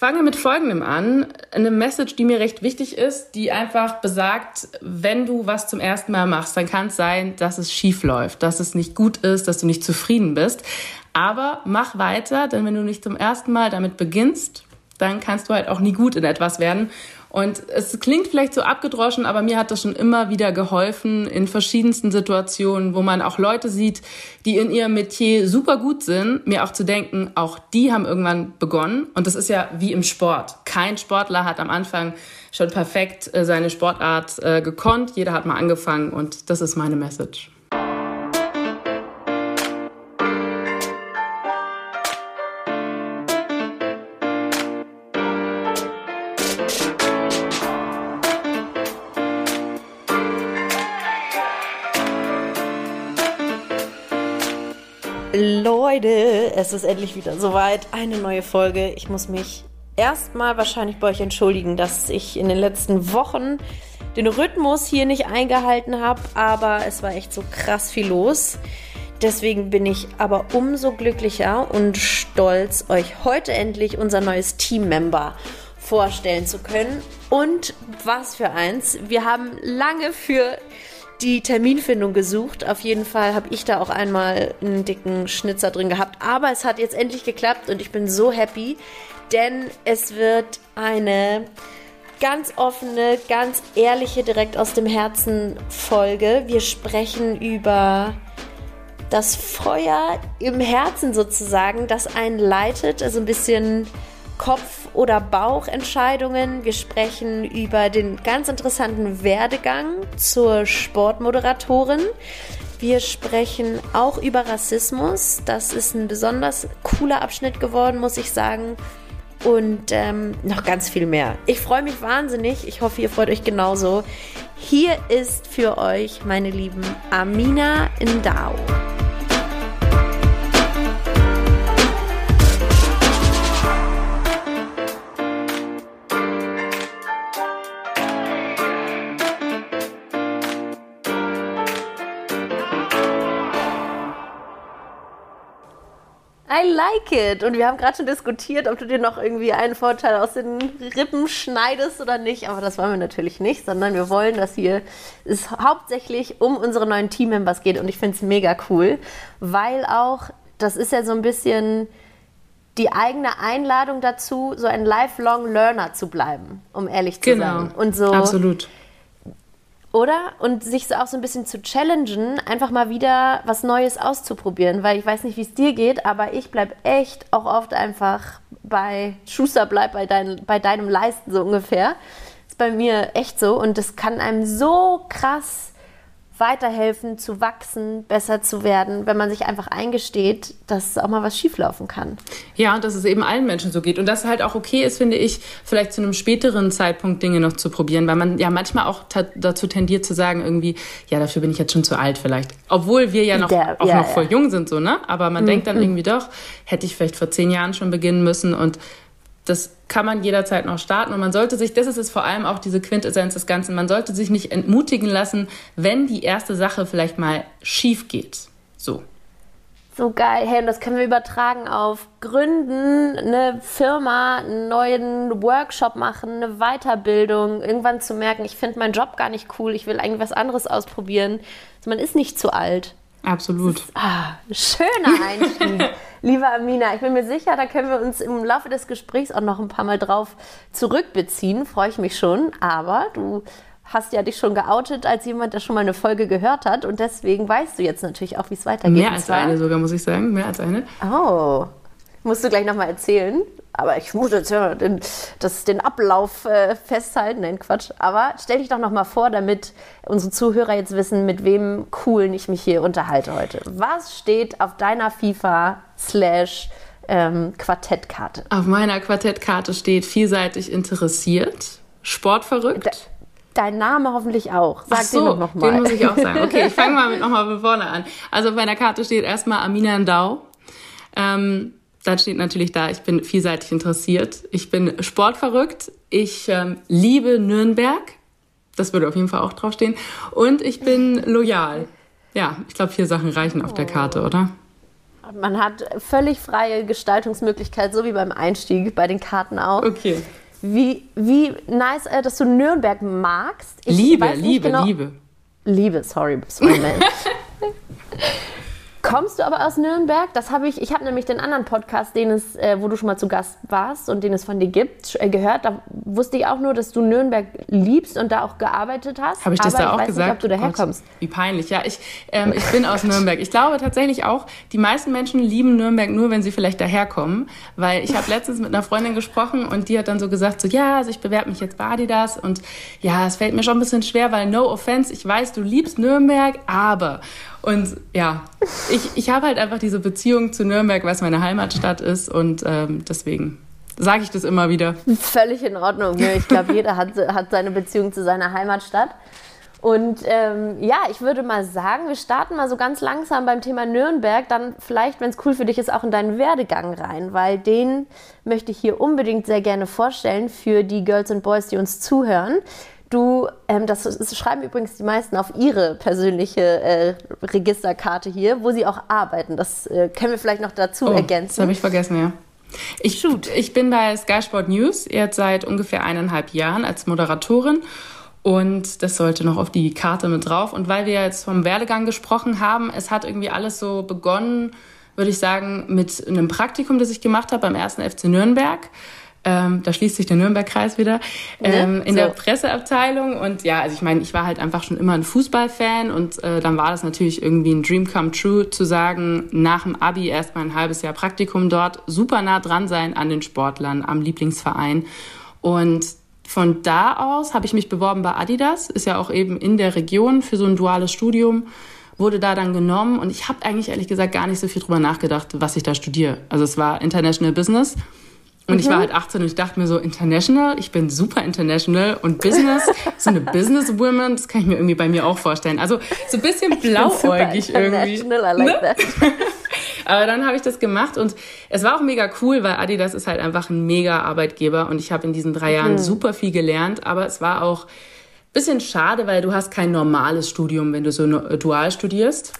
fange mit Folgendem an. Eine Message, die mir recht wichtig ist, die einfach besagt, wenn du was zum ersten Mal machst, dann kann es sein, dass es schief läuft, dass es nicht gut ist, dass du nicht zufrieden bist. Aber mach weiter, denn wenn du nicht zum ersten Mal damit beginnst, dann kannst du halt auch nie gut in etwas werden. Und es klingt vielleicht so abgedroschen, aber mir hat das schon immer wieder geholfen in verschiedensten Situationen, wo man auch Leute sieht, die in ihrem Metier super gut sind, mir auch zu denken, auch die haben irgendwann begonnen. Und das ist ja wie im Sport. Kein Sportler hat am Anfang schon perfekt äh, seine Sportart äh, gekonnt. Jeder hat mal angefangen und das ist meine Message. Leute, es ist endlich wieder soweit. Eine neue Folge. Ich muss mich erstmal wahrscheinlich bei euch entschuldigen, dass ich in den letzten Wochen den Rhythmus hier nicht eingehalten habe, aber es war echt so krass viel los. Deswegen bin ich aber umso glücklicher und stolz, euch heute endlich unser neues Teammember vorstellen zu können. Und was für eins, wir haben lange für die Terminfindung gesucht. Auf jeden Fall habe ich da auch einmal einen dicken Schnitzer drin gehabt. Aber es hat jetzt endlich geklappt und ich bin so happy, denn es wird eine ganz offene, ganz ehrliche, direkt aus dem Herzen Folge. Wir sprechen über das Feuer im Herzen sozusagen, das einen leitet, also ein bisschen Kopf- oder Bauchentscheidungen. Wir sprechen über den ganz interessanten Werdegang zur Sportmoderatorin. Wir sprechen auch über Rassismus. Das ist ein besonders cooler Abschnitt geworden, muss ich sagen. Und ähm, noch ganz viel mehr. Ich freue mich wahnsinnig. Ich hoffe, ihr freut euch genauso. Hier ist für euch, meine Lieben, Amina Ndao. I like it. Und wir haben gerade schon diskutiert, ob du dir noch irgendwie einen Vorteil aus den Rippen schneidest oder nicht. Aber das wollen wir natürlich nicht, sondern wir wollen, dass hier es hauptsächlich um unsere neuen Teammembers geht. Und ich finde es mega cool, weil auch, das ist ja so ein bisschen die eigene Einladung dazu, so ein lifelong Learner zu bleiben, um ehrlich zu genau. sein. Und so. Absolut oder? Und sich so auch so ein bisschen zu challengen, einfach mal wieder was Neues auszuprobieren. Weil ich weiß nicht, wie es dir geht, aber ich bleibe echt auch oft einfach bei Schuster bleib bei, dein, bei deinem Leisten so ungefähr. Ist bei mir echt so. Und das kann einem so krass weiterhelfen, zu wachsen, besser zu werden, wenn man sich einfach eingesteht, dass auch mal was schieflaufen kann. Ja, und dass es eben allen Menschen so geht. Und dass es halt auch okay ist, finde ich, vielleicht zu einem späteren Zeitpunkt Dinge noch zu probieren, weil man ja manchmal auch dazu tendiert zu sagen, irgendwie, ja, dafür bin ich jetzt schon zu alt vielleicht. Obwohl wir ja noch, Der, auch ja, noch voll ja. jung sind, so, ne? Aber man mhm. denkt dann mhm. irgendwie doch, hätte ich vielleicht vor zehn Jahren schon beginnen müssen und das kann man jederzeit noch starten und man sollte sich, das ist es vor allem auch diese Quintessenz des Ganzen, man sollte sich nicht entmutigen lassen, wenn die erste Sache vielleicht mal schief geht. So. So geil. Hey, und das können wir übertragen auf Gründen, eine Firma, einen neuen Workshop machen, eine Weiterbildung, irgendwann zu merken, ich finde meinen Job gar nicht cool, ich will eigentlich was anderes ausprobieren. Also man ist nicht zu alt. Absolut. Ist, ah, schöner Einstieg. Liebe Amina, ich bin mir sicher, da können wir uns im Laufe des Gesprächs auch noch ein paar Mal drauf zurückbeziehen. Freue ich mich schon. Aber du hast ja dich schon geoutet als jemand, der schon mal eine Folge gehört hat. Und deswegen weißt du jetzt natürlich auch, wie es weitergeht. Mehr als eine sogar, muss ich sagen. Mehr als eine. Oh. Musst du gleich nochmal erzählen. Aber ich muss jetzt ja den, das, den Ablauf äh, festhalten. Nein, Quatsch. Aber stell dich doch nochmal vor, damit unsere Zuhörer jetzt wissen, mit wem coolen ich mich hier unterhalte heute. Was steht auf deiner FIFA slash ähm, Quartettkarte? Auf meiner Quartettkarte steht vielseitig interessiert, sportverrückt. Da Dein Name hoffentlich auch. Sag Ach so, den noch mal. Den muss ich auch sagen. Okay, ich fange mal mit nochmal von vorne an. Also auf meiner Karte steht erstmal Amina Ndau. Ähm, dann steht natürlich da, ich bin vielseitig interessiert. Ich bin sportverrückt. Ich ähm, liebe Nürnberg. Das würde auf jeden Fall auch draufstehen. Und ich bin loyal. Ja, ich glaube, vier Sachen reichen auf der Karte, oder? Man hat völlig freie Gestaltungsmöglichkeit, so wie beim Einstieg bei den Karten auch. Okay. Wie, wie nice, äh, dass du Nürnberg magst. Ich Liebe, Liebe, genau, Liebe. Liebe, sorry, sorry, man. Kommst du aber aus Nürnberg? Das habe ich, ich habe nämlich den anderen Podcast, den es, äh, wo du schon mal zu Gast warst und den es von dir gibt, äh, gehört. Da wusste ich auch nur, dass du Nürnberg liebst und da auch gearbeitet hast. Habe ich das aber da ich auch weiß gesagt? Nicht, ob du daherkommst. Wie peinlich. Ja, ich, ähm, ich bin aus Nürnberg. Ich glaube tatsächlich auch, die meisten Menschen lieben Nürnberg nur, wenn sie vielleicht daherkommen. Weil ich habe letztens mit einer Freundin gesprochen und die hat dann so gesagt, so ja, also ich bewerbe mich jetzt bei Adidas und ja, es fällt mir schon ein bisschen schwer, weil no offense, ich weiß, du liebst Nürnberg, aber und ja, ich, ich habe halt einfach diese Beziehung zu Nürnberg, weil es meine Heimatstadt ist und ähm, deswegen sage ich das immer wieder. Völlig in Ordnung. Ich glaube, jeder hat, hat seine Beziehung zu seiner Heimatstadt. Und ähm, ja, ich würde mal sagen, wir starten mal so ganz langsam beim Thema Nürnberg, dann vielleicht, wenn es cool für dich ist, auch in deinen Werdegang rein, weil den möchte ich hier unbedingt sehr gerne vorstellen für die Girls und Boys, die uns zuhören. Du, ähm, das, das, schreiben übrigens die meisten auf ihre persönliche äh, Registerkarte hier, wo sie auch arbeiten. Das äh, können wir vielleicht noch dazu oh, ergänzen. Das habe ich vergessen, ja. Ich, Shoot. ich bin bei Sky Sport News jetzt seit ungefähr eineinhalb Jahren als Moderatorin und das sollte noch auf die Karte mit drauf. Und weil wir jetzt vom Werdegang gesprochen haben, es hat irgendwie alles so begonnen, würde ich sagen, mit einem Praktikum, das ich gemacht habe beim ersten FC Nürnberg ähm, da schließt sich der Nürnberg-Kreis wieder, ähm, ne? in so. der Presseabteilung. Und ja, also ich meine, ich war halt einfach schon immer ein Fußballfan und äh, dann war das natürlich irgendwie ein Dream come true, zu sagen, nach dem Abi erstmal ein halbes Jahr Praktikum dort, super nah dran sein an den Sportlern, am Lieblingsverein. Und von da aus habe ich mich beworben bei Adidas, ist ja auch eben in der Region für so ein duales Studium wurde da dann genommen und ich habe eigentlich ehrlich gesagt gar nicht so viel drüber nachgedacht, was ich da studiere. Also es war International Business und mhm. ich war mhm. halt 18 und ich dachte mir so, international, ich bin super international und Business, so eine Businesswoman, das kann ich mir irgendwie bei mir auch vorstellen. Also so ein bisschen blauäugig irgendwie. I like ne? Aber dann habe ich das gemacht und es war auch mega cool, weil Adidas ist halt einfach ein mega Arbeitgeber und ich habe in diesen drei Jahren mhm. super viel gelernt, aber es war auch ein bisschen schade, weil du hast kein normales Studium, wenn du so dual studierst.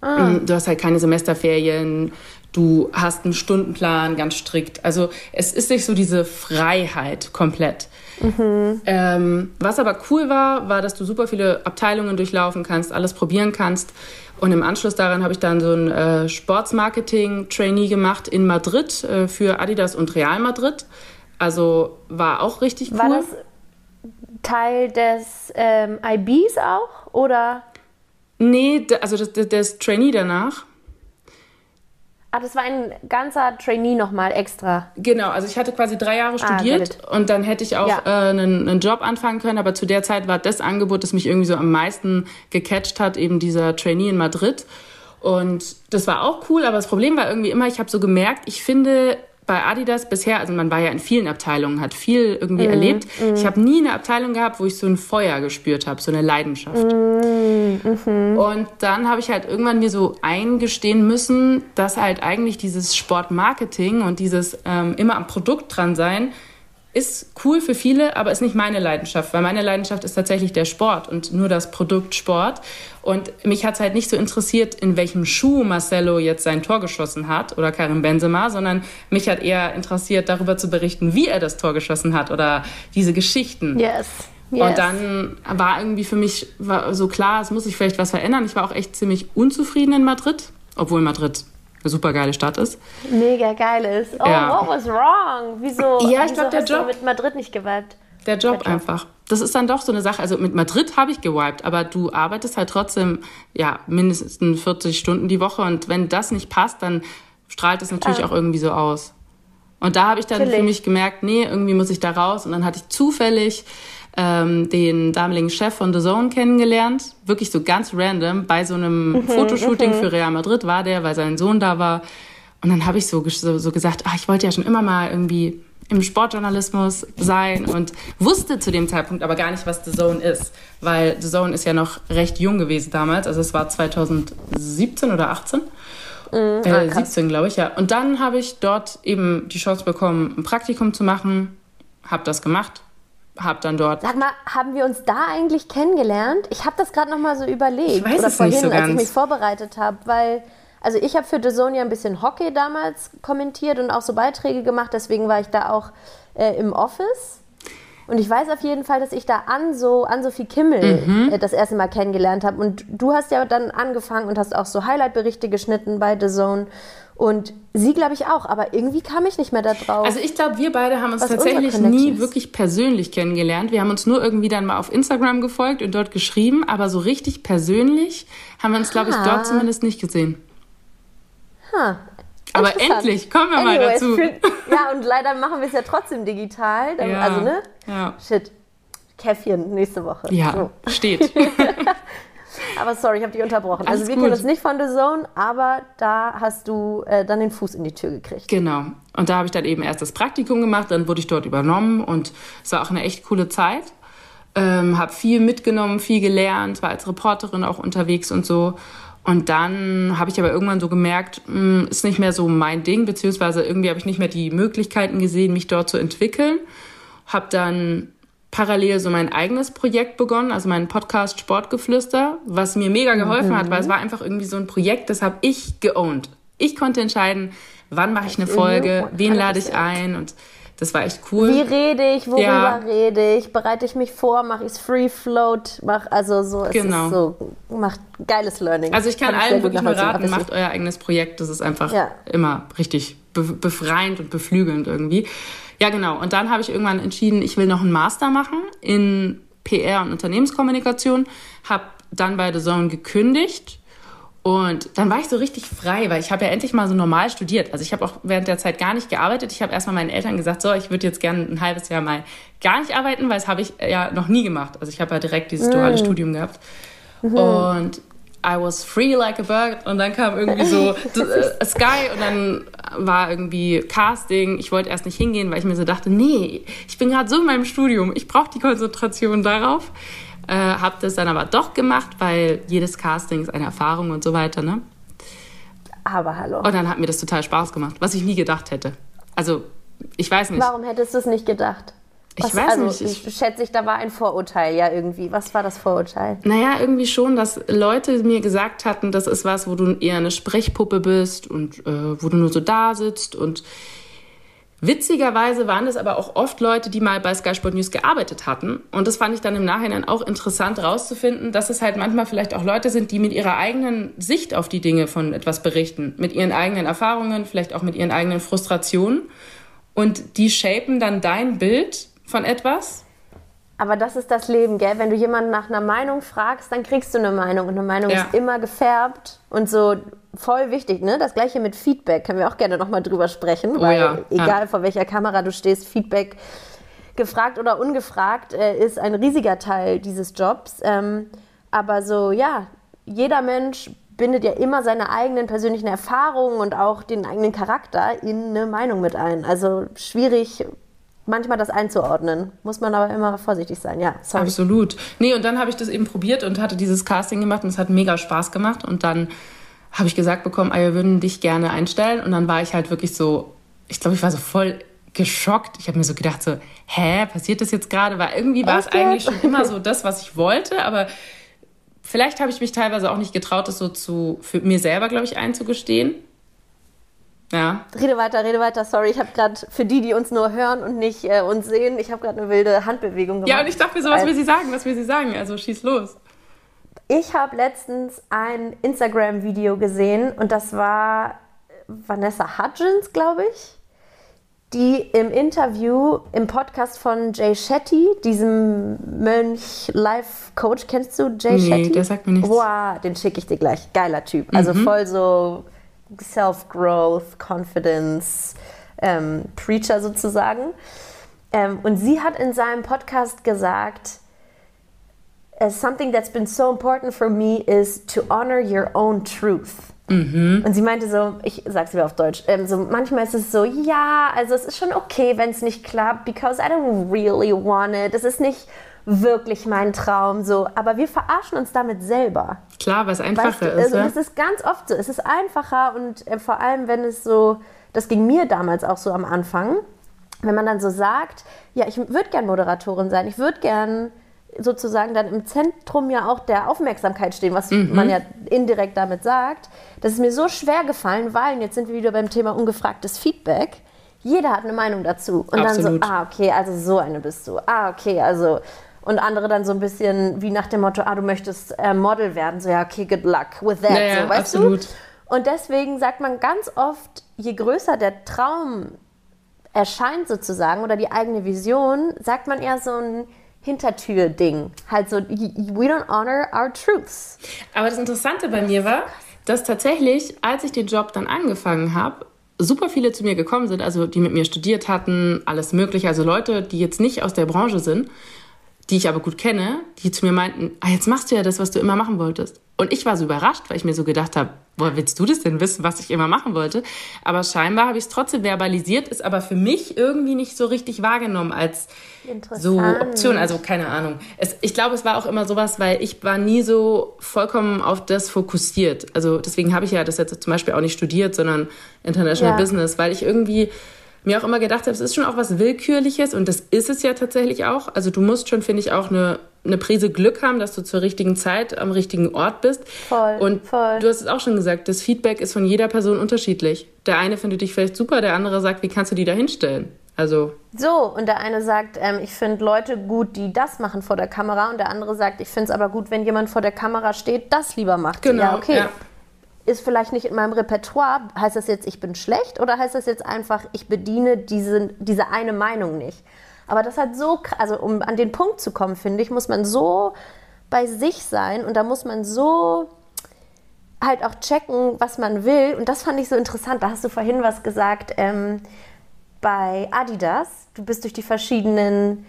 Ah. Du hast halt keine Semesterferien, Du hast einen Stundenplan ganz strikt. Also es ist nicht so diese Freiheit komplett. Mhm. Ähm, was aber cool war, war, dass du super viele Abteilungen durchlaufen kannst, alles probieren kannst. Und im Anschluss daran habe ich dann so ein äh, Sportsmarketing-Trainee gemacht in Madrid äh, für Adidas und Real Madrid. Also war auch richtig cool. War das Teil des ähm, IBs auch? Oder? Nee, also das, das, das Trainee danach. Ah, das war ein ganzer Trainee nochmal extra. Genau, also ich hatte quasi drei Jahre ah, studiert ah, und dann hätte ich auch ja. äh, einen, einen, Job anfangen können, aber zu der Zeit war das Angebot, das mich irgendwie so am meisten gecatcht hat, eben dieser Trainee in Madrid. Und das war auch cool, aber das Problem war irgendwie immer, ich habe so gemerkt, ich finde bei Adidas bisher, also man war ja in vielen Abteilungen, hat viel irgendwie mm, erlebt. Mm. Ich habe nie eine Abteilung gehabt, wo ich so ein Feuer gespürt habe, so eine Leidenschaft. Mm, -hmm. Und dann habe ich halt irgendwann mir so eingestehen müssen, dass halt eigentlich dieses Sportmarketing und dieses ähm, immer am Produkt dran sein ist cool für viele, aber ist nicht meine Leidenschaft, weil meine Leidenschaft ist tatsächlich der Sport und nur das Produkt Sport. Und mich hat es halt nicht so interessiert, in welchem Schuh Marcelo jetzt sein Tor geschossen hat oder Karim Benzema, sondern mich hat eher interessiert, darüber zu berichten, wie er das Tor geschossen hat oder diese Geschichten. Yes. Yes. Und dann war irgendwie für mich so klar, es muss sich vielleicht was verändern. Ich war auch echt ziemlich unzufrieden in Madrid, obwohl Madrid eine super geile Stadt ist. Mega geil ist. Oh, ja. what was wrong? Wieso, ja, ich glaube, der Job. mit Madrid nicht gewiped? Der Job, der Job einfach. Das ist dann doch so eine Sache. Also mit Madrid habe ich gewiped, aber du arbeitest halt trotzdem ja mindestens 40 Stunden die Woche und wenn das nicht passt, dann strahlt es natürlich ah. auch irgendwie so aus. Und da habe ich dann Natürlich. für mich gemerkt, nee, irgendwie muss ich da raus. Und dann hatte ich zufällig ähm, den damaligen Chef von The Zone kennengelernt. Wirklich so ganz random. Bei so einem mhm, Fotoshooting mhm. für Real Madrid war der, weil sein Sohn da war. Und dann habe ich so, so, so gesagt, ach, ich wollte ja schon immer mal irgendwie im Sportjournalismus sein und wusste zu dem Zeitpunkt aber gar nicht, was The Zone ist, weil The Zone ist ja noch recht jung gewesen damals, also es war 2017 oder 18. Mhm, äh, 17, glaube ich, ja. Und dann habe ich dort eben die Chance bekommen, ein Praktikum zu machen, habe das gemacht, habe dann dort. Sag mal, haben wir uns da eigentlich kennengelernt? Ich habe das gerade noch mal so überlegt. Ich weiß oder es vorhin, nicht so ganz. als ich mich vorbereitet habe, weil also ich habe für The Zone ja ein bisschen Hockey damals kommentiert und auch so Beiträge gemacht, deswegen war ich da auch äh, im Office. Und ich weiß auf jeden Fall, dass ich da an so an Sophie Kimmel mhm. äh, das erste Mal kennengelernt habe. Und du hast ja dann angefangen und hast auch so Highlight-Berichte geschnitten bei The Zone. Und sie, glaube ich, auch. Aber irgendwie kam ich nicht mehr da drauf. Also ich glaube, wir beide haben uns tatsächlich nie wirklich persönlich kennengelernt. Wir haben uns nur irgendwie dann mal auf Instagram gefolgt und dort geschrieben. Aber so richtig persönlich haben wir uns, glaube ich, dort zumindest nicht gesehen. Ha, aber endlich, kommen wir Anyways, mal dazu. Für, ja, und leider machen wir es ja trotzdem digital. Dann, ja, also, ne? Ja. Shit. Käffchen nächste Woche. Ja, so. steht. aber sorry, ich habe dich unterbrochen. Alles also wir gut. kennen uns nicht von The Zone, aber da hast du äh, dann den Fuß in die Tür gekriegt. Genau. Und da habe ich dann eben erst das Praktikum gemacht, dann wurde ich dort übernommen und es war auch eine echt coole Zeit. Ähm, habe viel mitgenommen, viel gelernt, war als Reporterin auch unterwegs und so. Und dann habe ich aber irgendwann so gemerkt, mh, hm, ist nicht mehr so mein Ding, beziehungsweise irgendwie habe ich nicht mehr die Möglichkeiten gesehen, mich dort zu entwickeln. Habe dann parallel so mein eigenes Projekt begonnen, also meinen Podcast Sportgeflüster, was mir mega geholfen mhm. hat, weil es war einfach irgendwie so ein Projekt, das habe ich geowned. Ich konnte entscheiden, wann mache ich eine Folge, wen lade ich ein und das war echt cool. Wie rede ich, worüber ja. rede ich, bereite ich mich vor, mache ich es Free Float, mach also so, es genau. ist so, macht geiles Learning. Also ich kann, kann allen wirklich nur raten, macht euer eigenes Projekt, das ist einfach ja. immer richtig befreiend und beflügelnd irgendwie. Ja, genau. Und dann habe ich irgendwann entschieden, ich will noch einen Master machen in PR und Unternehmenskommunikation, habe dann bei The Zone gekündigt und dann war ich so richtig frei, weil ich habe ja endlich mal so normal studiert. Also ich habe auch während der Zeit gar nicht gearbeitet. Ich habe erstmal meinen Eltern gesagt, so, ich würde jetzt gerne ein halbes Jahr mal gar nicht arbeiten, weil das habe ich ja noch nie gemacht. Also ich habe ja direkt dieses duale mhm. Studium gehabt. Mhm. Und I was free like a bird. Und dann kam irgendwie so uh, Sky und dann war irgendwie Casting. Ich wollte erst nicht hingehen, weil ich mir so dachte, nee, ich bin gerade so in meinem Studium. Ich brauche die Konzentration darauf. Äh, habe das dann aber doch gemacht, weil jedes Casting ist eine Erfahrung und so weiter, ne? Aber hallo. Und dann hat mir das total Spaß gemacht, was ich nie gedacht hätte. Also, ich weiß nicht. Warum hättest du es nicht gedacht? Was, ich weiß also, nicht. Ich, ich schätze, ich, da war ein Vorurteil ja irgendwie. Was war das Vorurteil? Naja, irgendwie schon, dass Leute mir gesagt hatten, das ist was, wo du eher eine Sprechpuppe bist und äh, wo du nur so da sitzt und Witzigerweise waren es aber auch oft Leute, die mal bei Sky Sport News gearbeitet hatten. Und das fand ich dann im Nachhinein auch interessant rauszufinden, dass es halt manchmal vielleicht auch Leute sind, die mit ihrer eigenen Sicht auf die Dinge von etwas berichten, mit ihren eigenen Erfahrungen, vielleicht auch mit ihren eigenen Frustrationen. Und die shapen dann dein Bild von etwas. Aber das ist das Leben, gell? Wenn du jemanden nach einer Meinung fragst, dann kriegst du eine Meinung. Und eine Meinung ja. ist immer gefärbt und so voll wichtig, ne? Das gleiche mit Feedback, können wir auch gerne nochmal drüber sprechen, oh, weil ja. egal ja. vor welcher Kamera du stehst, Feedback, gefragt oder ungefragt, äh, ist ein riesiger Teil dieses Jobs. Ähm, aber so, ja, jeder Mensch bindet ja immer seine eigenen persönlichen Erfahrungen und auch den eigenen Charakter in eine Meinung mit ein. Also schwierig, manchmal das einzuordnen. Muss man aber immer vorsichtig sein, ja. Sorry. Absolut. Nee, und dann habe ich das eben probiert und hatte dieses Casting gemacht und es hat mega Spaß gemacht. Und dann habe ich gesagt bekommen, ah, wir würden dich gerne einstellen. Und dann war ich halt wirklich so, ich glaube, ich war so voll geschockt. Ich habe mir so gedacht, so, hä, passiert das jetzt gerade? Weil irgendwie war es eigentlich schon immer so das, was ich wollte, aber vielleicht habe ich mich teilweise auch nicht getraut, das so zu für mir selber, glaube ich, einzugestehen. Ja. Rede weiter, rede weiter. Sorry, ich habe gerade für die, die uns nur hören und nicht äh, uns sehen, ich habe gerade eine wilde Handbewegung gemacht. Ja, und ich dachte mir so, was will sie sagen? Was will sie sagen? Also schieß los. Ich habe letztens ein Instagram-Video gesehen und das war Vanessa Hudgens, glaube ich, die im Interview im Podcast von Jay Shetty, diesem Mönch Life Coach, kennst du Jay nee, Shetty? der sagt mir nichts. Wow, den schicke ich dir gleich. Geiler Typ. Also mhm. voll so Self-Growth, Confidence, ähm, Preacher sozusagen. Ähm, und sie hat in seinem Podcast gesagt, something that's been so important for me is to honor your own truth. Mhm. Und sie meinte so, ich sag's wieder auf Deutsch, ähm, so manchmal ist es so, ja, also es ist schon okay, wenn es nicht klappt, because I don't really want it. Es ist nicht wirklich mein Traum, so, aber wir verarschen uns damit selber. Klar, was einfacher weißt du, ist. Also? Es ist ganz oft so, es ist einfacher und äh, vor allem, wenn es so, das ging mir damals auch so am Anfang, wenn man dann so sagt, ja, ich würde gern Moderatorin sein, ich würde gern sozusagen dann im Zentrum ja auch der Aufmerksamkeit stehen, was mhm. man ja indirekt damit sagt. Das ist mir so schwer gefallen, weil, jetzt sind wir wieder beim Thema ungefragtes Feedback, jeder hat eine Meinung dazu. Und Absolut. dann so, ah, okay, also so eine bist du. Ah, okay, also. Und andere dann so ein bisschen wie nach dem Motto, ah, du möchtest äh, Model werden. So, ja, okay, good luck with that. Naja, so, weißt absolut. du? Und deswegen sagt man ganz oft, je größer der Traum erscheint sozusagen oder die eigene Vision, sagt man eher so ein Hintertür-Ding. Halt so, we don't honor our truths. Aber das Interessante bei mir war, dass tatsächlich, als ich den Job dann angefangen habe, super viele zu mir gekommen sind, also die mit mir studiert hatten, alles Mögliche, also Leute, die jetzt nicht aus der Branche sind, die ich aber gut kenne, die zu mir meinten, ah, jetzt machst du ja das, was du immer machen wolltest. Und ich war so überrascht, weil ich mir so gedacht habe, woher willst du das denn wissen, was ich immer machen wollte? Aber scheinbar habe ich es trotzdem verbalisiert, ist aber für mich irgendwie nicht so richtig wahrgenommen als so Option. Also keine Ahnung. Es, ich glaube, es war auch immer sowas, weil ich war nie so vollkommen auf das fokussiert. Also deswegen habe ich ja das jetzt zum Beispiel auch nicht studiert, sondern International ja. Business, weil ich irgendwie mir auch immer gedacht habe, es ist schon auch was Willkürliches und das ist es ja tatsächlich auch. Also du musst schon, finde ich, auch eine, eine Prise Glück haben, dass du zur richtigen Zeit am richtigen Ort bist. Voll. Und voll. du hast es auch schon gesagt, das Feedback ist von jeder Person unterschiedlich. Der eine findet dich vielleicht super, der andere sagt, wie kannst du die da hinstellen? Also. So, und der eine sagt, ähm, ich finde Leute gut, die das machen vor der Kamera, und der andere sagt, ich finde es aber gut, wenn jemand vor der Kamera steht, das lieber macht. Genau. Ja, okay. Ja ist vielleicht nicht in meinem Repertoire. Heißt das jetzt, ich bin schlecht oder heißt das jetzt einfach, ich bediene diese, diese eine Meinung nicht? Aber das hat so, also um an den Punkt zu kommen, finde ich, muss man so bei sich sein und da muss man so halt auch checken, was man will. Und das fand ich so interessant. Da hast du vorhin was gesagt ähm, bei Adidas. Du bist durch die verschiedenen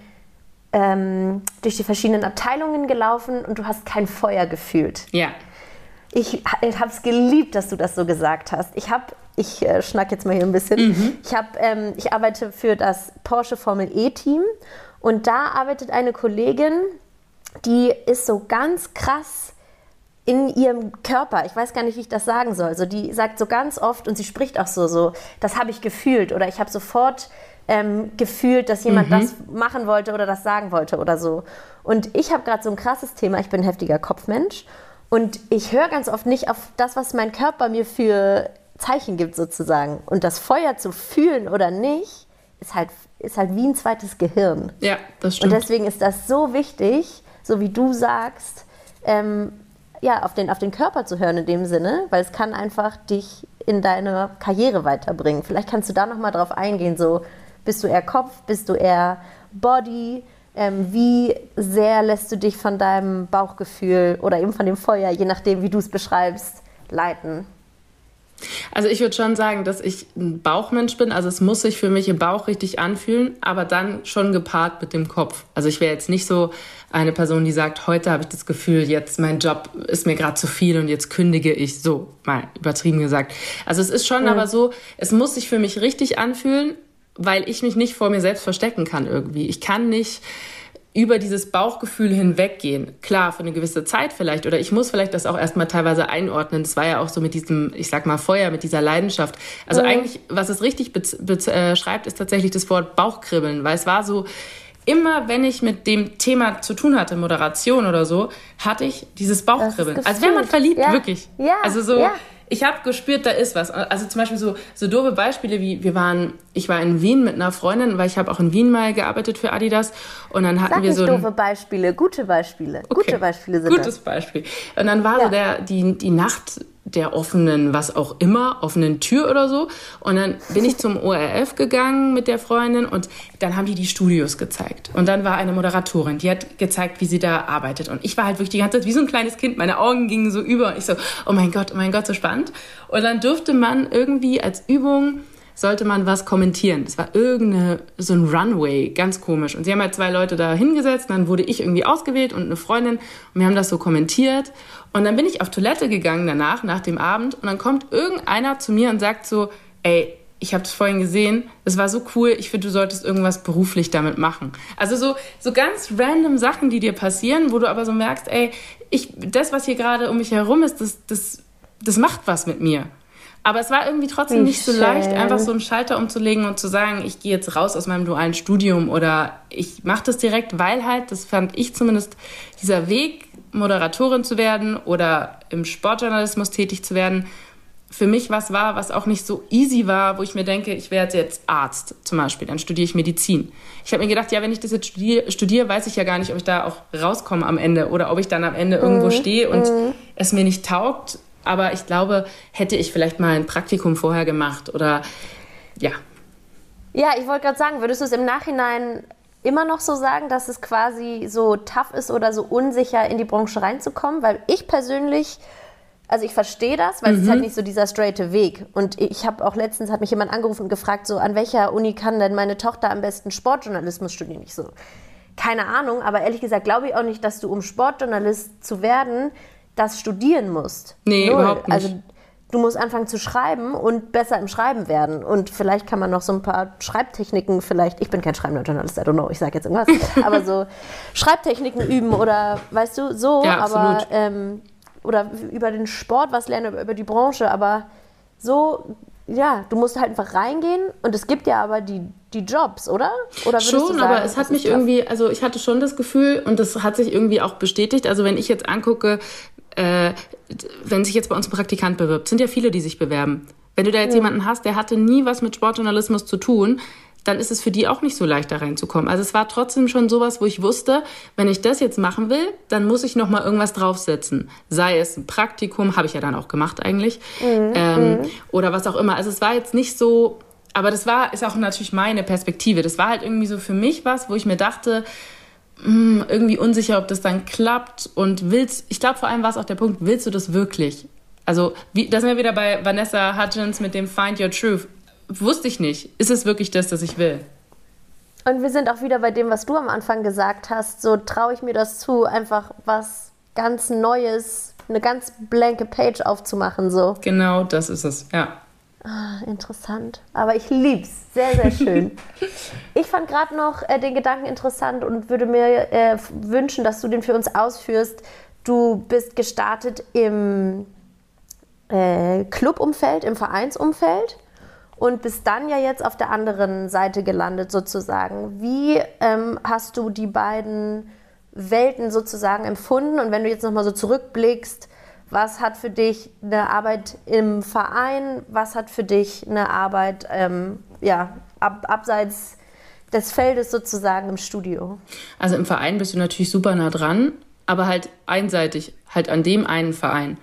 ähm, durch die verschiedenen Abteilungen gelaufen und du hast kein Feuer gefühlt. Ja. Ich, habe es geliebt, dass du das so gesagt hast. Ich habe, ich äh, schnack jetzt mal hier ein bisschen. Mhm. Ich habe, ähm, ich arbeite für das Porsche Formel E Team und da arbeitet eine Kollegin, die ist so ganz krass in ihrem Körper. Ich weiß gar nicht, wie ich das sagen soll. So, die sagt so ganz oft und sie spricht auch so, so, das habe ich gefühlt oder ich habe sofort ähm, gefühlt, dass jemand mhm. das machen wollte oder das sagen wollte oder so. Und ich habe gerade so ein krasses Thema. Ich bin ein heftiger Kopfmensch und ich höre ganz oft nicht auf das, was mein Körper mir für Zeichen gibt, sozusagen. Und das Feuer zu fühlen oder nicht, ist halt, ist halt wie ein zweites Gehirn. Ja, das stimmt. Und deswegen ist das so wichtig, so wie du sagst, ähm, ja, auf den, auf den Körper zu hören in dem Sinne, weil es kann einfach dich in deine Karriere weiterbringen. Vielleicht kannst du da nochmal drauf eingehen, so bist du eher Kopf, bist du eher Body, ähm, wie sehr lässt du dich von deinem Bauchgefühl oder eben von dem Feuer, je nachdem, wie du es beschreibst, leiten? Also ich würde schon sagen, dass ich ein Bauchmensch bin. Also es muss sich für mich im Bauch richtig anfühlen, aber dann schon gepaart mit dem Kopf. Also ich wäre jetzt nicht so eine Person, die sagt, heute habe ich das Gefühl, jetzt mein Job ist mir gerade zu viel und jetzt kündige ich. So, mal übertrieben gesagt. Also es ist schon mhm. aber so, es muss sich für mich richtig anfühlen, weil ich mich nicht vor mir selbst verstecken kann irgendwie. Ich kann nicht über dieses Bauchgefühl hinweggehen. Klar, für eine gewisse Zeit vielleicht. Oder ich muss vielleicht das auch erstmal teilweise einordnen. Das war ja auch so mit diesem, ich sag mal, Feuer, mit dieser Leidenschaft. Also mhm. eigentlich, was es richtig beschreibt, ist tatsächlich das Wort Bauchkribbeln. Weil es war so, immer wenn ich mit dem Thema zu tun hatte, Moderation oder so, hatte ich dieses Bauchkribbeln. Als wäre man verliebt, ja. wirklich. Ja. Also so, ja ich habe gespürt, da ist was. Also zum Beispiel so, so doofe Beispiele wie, wir waren, ich war in Wien mit einer Freundin, weil ich habe auch in Wien mal gearbeitet für Adidas und dann hatten Sag wir nicht so... doofe Beispiele, gute Beispiele. Okay. Gute Beispiele sind Gutes das. Beispiel. Und dann war ja. so der, die, die Nacht der offenen, was auch immer, offenen Tür oder so. Und dann bin ich zum ORF gegangen mit der Freundin und dann haben die die Studios gezeigt. Und dann war eine Moderatorin, die hat gezeigt, wie sie da arbeitet. Und ich war halt wirklich die ganze Zeit wie so ein kleines Kind. Meine Augen gingen so über und ich so, oh mein Gott, oh mein Gott, so spannend. Und dann durfte man irgendwie als Übung sollte man was kommentieren. Das war irgendeine, so ein Runway, ganz komisch. Und sie haben halt zwei Leute da hingesetzt, dann wurde ich irgendwie ausgewählt und eine Freundin und wir haben das so kommentiert. Und dann bin ich auf Toilette gegangen danach, nach dem Abend, und dann kommt irgendeiner zu mir und sagt so, ey, ich habe das vorhin gesehen, es war so cool, ich finde, du solltest irgendwas beruflich damit machen. Also so, so ganz random Sachen, die dir passieren, wo du aber so merkst, ey, ich, das, was hier gerade um mich herum ist, das, das, das macht was mit mir. Aber es war irgendwie trotzdem nicht so leicht, einfach so einen Schalter umzulegen und zu sagen, ich gehe jetzt raus aus meinem dualen Studium oder ich mache das direkt, weil halt, das fand ich zumindest, dieser Weg, Moderatorin zu werden oder im Sportjournalismus tätig zu werden, für mich was war, was auch nicht so easy war, wo ich mir denke, ich werde jetzt Arzt zum Beispiel, dann studiere ich Medizin. Ich habe mir gedacht, ja, wenn ich das jetzt studiere, studiere, weiß ich ja gar nicht, ob ich da auch rauskomme am Ende oder ob ich dann am Ende irgendwo stehe und es mir nicht taugt. Aber ich glaube, hätte ich vielleicht mal ein Praktikum vorher gemacht oder ja. Ja, ich wollte gerade sagen, würdest du es im Nachhinein immer noch so sagen, dass es quasi so tough ist oder so unsicher in die Branche reinzukommen? Weil ich persönlich, also ich verstehe das, weil es ist halt nicht so dieser straighte Weg. Und ich habe auch letztens, hat mich jemand angerufen und gefragt, so an welcher Uni kann denn meine Tochter am besten Sportjournalismus studieren? Ich so, keine Ahnung, aber ehrlich gesagt glaube ich auch nicht, dass du, um Sportjournalist zu werden, das studieren musst. Nee, überhaupt nicht. Also du musst anfangen zu schreiben und besser im Schreiben werden. Und vielleicht kann man noch so ein paar Schreibtechniken vielleicht, ich bin kein schreibender Journalist, I don't know, ich sage jetzt irgendwas, aber so Schreibtechniken üben oder weißt du, so, Ja, aber ähm, oder über den Sport was lernen, über die Branche, aber so, ja, du musst halt einfach reingehen und es gibt ja aber die, die Jobs, oder? Oder Schon, sagen, aber es hat mich irgendwie, also ich hatte schon das Gefühl und das hat sich irgendwie auch bestätigt. Also wenn ich jetzt angucke, äh, wenn sich jetzt bei uns ein Praktikant bewirbt, sind ja viele, die sich bewerben. Wenn du da jetzt jemanden hast, der hatte nie was mit Sportjournalismus zu tun, dann ist es für die auch nicht so leicht da reinzukommen. Also es war trotzdem schon sowas, wo ich wusste, wenn ich das jetzt machen will, dann muss ich noch mal irgendwas draufsetzen. Sei es ein Praktikum, habe ich ja dann auch gemacht eigentlich, ähm, oder was auch immer. Also es war jetzt nicht so, aber das war ist auch natürlich meine Perspektive. Das war halt irgendwie so für mich was, wo ich mir dachte, hm, irgendwie unsicher, ob das dann klappt und willst. Ich glaube vor allem war es auch der Punkt, willst du das wirklich? Also wie, da sind wir wieder bei Vanessa Hudgens mit dem Find Your Truth. Wusste ich nicht. Ist es wirklich das, das ich will? Und wir sind auch wieder bei dem, was du am Anfang gesagt hast. So traue ich mir das zu, einfach was ganz Neues, eine ganz blanke Page aufzumachen. So Genau, das ist es. Ja. ah, interessant. Aber ich lieb's, sehr sehr schön. ich fand gerade noch äh, den Gedanken interessant und würde mir äh, wünschen, dass du den für uns ausführst. Du bist gestartet im äh, Clubumfeld, im Vereinsumfeld und bist dann ja jetzt auf der anderen Seite gelandet sozusagen. Wie ähm, hast du die beiden Welten sozusagen empfunden? Und wenn du jetzt nochmal so zurückblickst, was hat für dich eine Arbeit im Verein, was hat für dich eine Arbeit ähm, ja, ab, abseits des Feldes sozusagen im Studio? Also im Verein bist du natürlich super nah dran, aber halt einseitig, halt an dem einen Verein.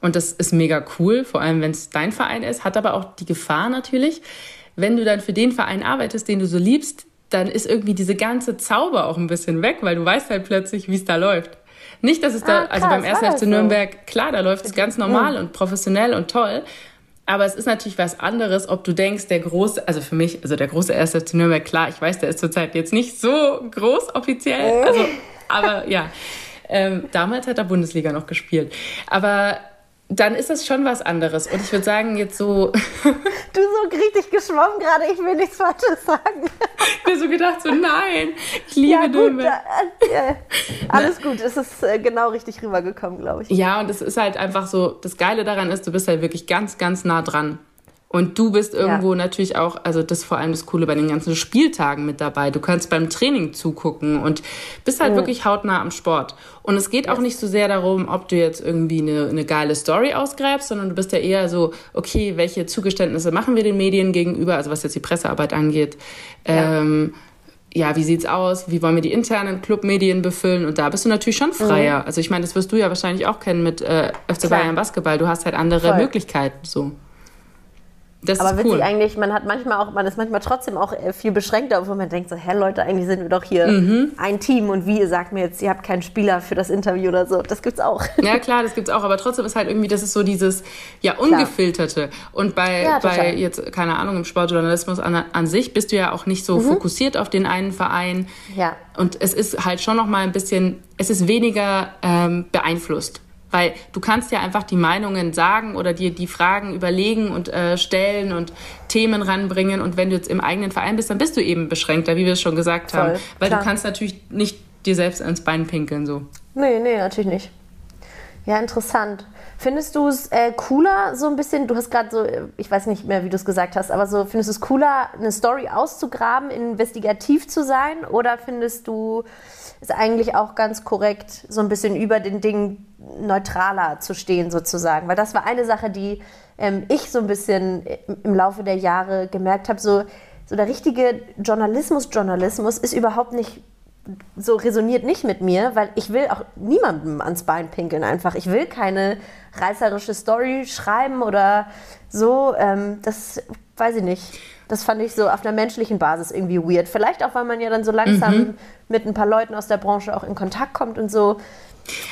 Und das ist mega cool, vor allem wenn es dein Verein ist, hat aber auch die Gefahr natürlich, wenn du dann für den Verein arbeitest, den du so liebst, dann ist irgendwie diese ganze Zauber auch ein bisschen weg, weil du weißt halt plötzlich, wie es da läuft. Nicht, dass es da, Ah, also krass, beim war 1. das FC so? Nürnberg, klar, da läuft es ganz normal und professionell und toll. Aber es ist natürlich was anderes, ob du denkst, der große, also für mich, also der große 1. FC Nürnberg, klar, ich weiß, der ist zurzeit jetzt nicht so groß offiziell, also, aber ja, ähm, damals hat er Bundesliga noch gespielt. Aber dann ist das schon was anderes. Und ich würde sagen, jetzt so, Du so richtig geschwommen gerade, ich will nichts Falsches sagen. mir so gedacht, so nein, ich liebe Ja, gut, da, äh, alles gut. Es ist äh, genau richtig rübergekommen, glaube ich. Ja, und es ist halt einfach so, das Geile daran ist, du bist halt wirklich ganz, ganz nah dran. Und du bist irgendwo natürlich auch, also das ist vor allem das Coole bei den ganzen Spieltagen mit dabei. Du kannst beim Training zugucken und bist halt wirklich hautnah am Sport. Und es geht auch nicht so sehr darum, ob du jetzt irgendwie eine, eine geile Story ausgräbst, sondern du bist ja eher so, okay, welche Zugeständnisse machen wir den Medien gegenüber, also was jetzt die Pressearbeit angeht. Ja. Ähm, ja, wie sieht's aus? Wie wollen wir die internen Clubmedien befüllen? Und da bist du natürlich schon freier. Also ich meine, das wirst du ja wahrscheinlich auch kennen mit äh, FC Klar. Bayern Basketball. Du hast halt andere Voll. Möglichkeiten so. Das Aber ist witzig cool. eigentlich, man hat manchmal auch, man ist manchmal trotzdem auch äh, viel beschränkter, obwohl man denkt so, hä Leute, eigentlich sind wir doch hier Mhm. ein Team und wie ihr sagt mir jetzt, ihr habt keinen Spieler für das Interview oder so. Das gibt's auch. Ja, klar, das gibt's auch, aber trotzdem ist halt irgendwie, das ist so dieses, ja, ungefilterte. Und bei, Ja, bei jetzt, keine Ahnung, im Sportjournalismus an, an sich bist du ja auch nicht so fokussiert auf den einen Verein. Mhm. Ja. Und es ist halt schon noch mal ein bisschen, es ist weniger ähm, beeinflusst. Weil du kannst ja einfach die Meinungen sagen oder dir die Fragen überlegen und äh, stellen und Themen ranbringen. Und wenn du jetzt im eigenen Verein bist, dann bist du eben beschränkter, wie wir es schon gesagt haben. Voll, Weil klar. du kannst natürlich nicht dir selbst ins Bein pinkeln so. Nee, nee, natürlich nicht. Ja, interessant. Findest du es äh, cooler, so ein bisschen, du hast gerade so, ich weiß nicht mehr, wie du es gesagt hast, aber so, findest du es cooler, eine Story auszugraben, investigativ zu sein? Oder findest du es eigentlich auch ganz korrekt, so ein bisschen über den Dingen neutraler zu stehen, sozusagen? Weil das war eine Sache, die ähm, ich so ein bisschen im Laufe der Jahre gemerkt habe, so, so der richtige Journalismus, Journalismus ist überhaupt nicht so resoniert nicht mit mir, weil ich will auch niemandem ans Bein pinkeln einfach. Ich will keine reißerische Story schreiben oder so. Ähm, das weiß ich nicht. Das fand ich so auf einer menschlichen Basis irgendwie weird. Vielleicht auch, weil man ja dann so langsam mhm. mit ein paar Leuten aus der Branche auch in Kontakt kommt und so.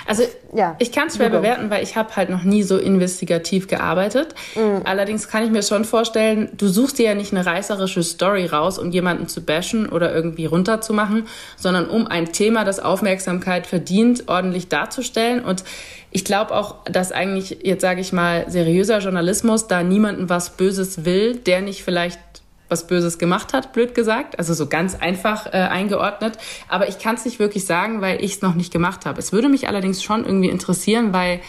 Also ja, ich kann es schwer bewerten, weil ich habe halt noch nie so investigativ gearbeitet. Mhm. Allerdings kann ich mir schon vorstellen, du suchst dir ja nicht eine reißerische Story raus, um jemanden zu bashen oder irgendwie runterzumachen, sondern um ein Thema, das Aufmerksamkeit verdient, ordentlich darzustellen. Und ich glaube auch, dass eigentlich, jetzt sage ich mal, seriöser Journalismus da niemanden was Böses will, der nicht vielleicht was Böses gemacht hat, blöd gesagt. Also so ganz einfach äh, eingeordnet. Aber ich kann es nicht wirklich sagen, weil ich es noch nicht gemacht habe. Es würde mich allerdings schon irgendwie interessieren, weil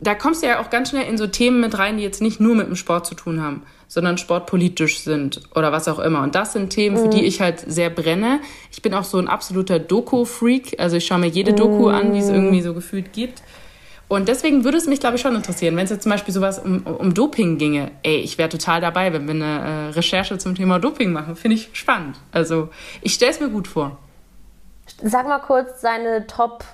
da kommst du ja auch ganz schnell in so Themen mit rein, die jetzt nicht nur mit dem Sport zu tun haben, sondern sportpolitisch sind oder was auch immer. Und das sind Themen, für die mhm. ich halt sehr brenne. Ich bin auch so ein absoluter Doku-Freak. Also ich schaue mir jede Doku an, die es mhm. irgendwie so gefühlt gibt. Und deswegen würde es mich, glaube ich, schon interessieren, wenn es jetzt zum Beispiel sowas um, um Doping ginge. Ey, ich wäre total dabei, wenn wir eine äh, Recherche zum Thema Doping machen. Finde ich spannend. Also, ich stelle es mir gut vor. Sag mal kurz seine Top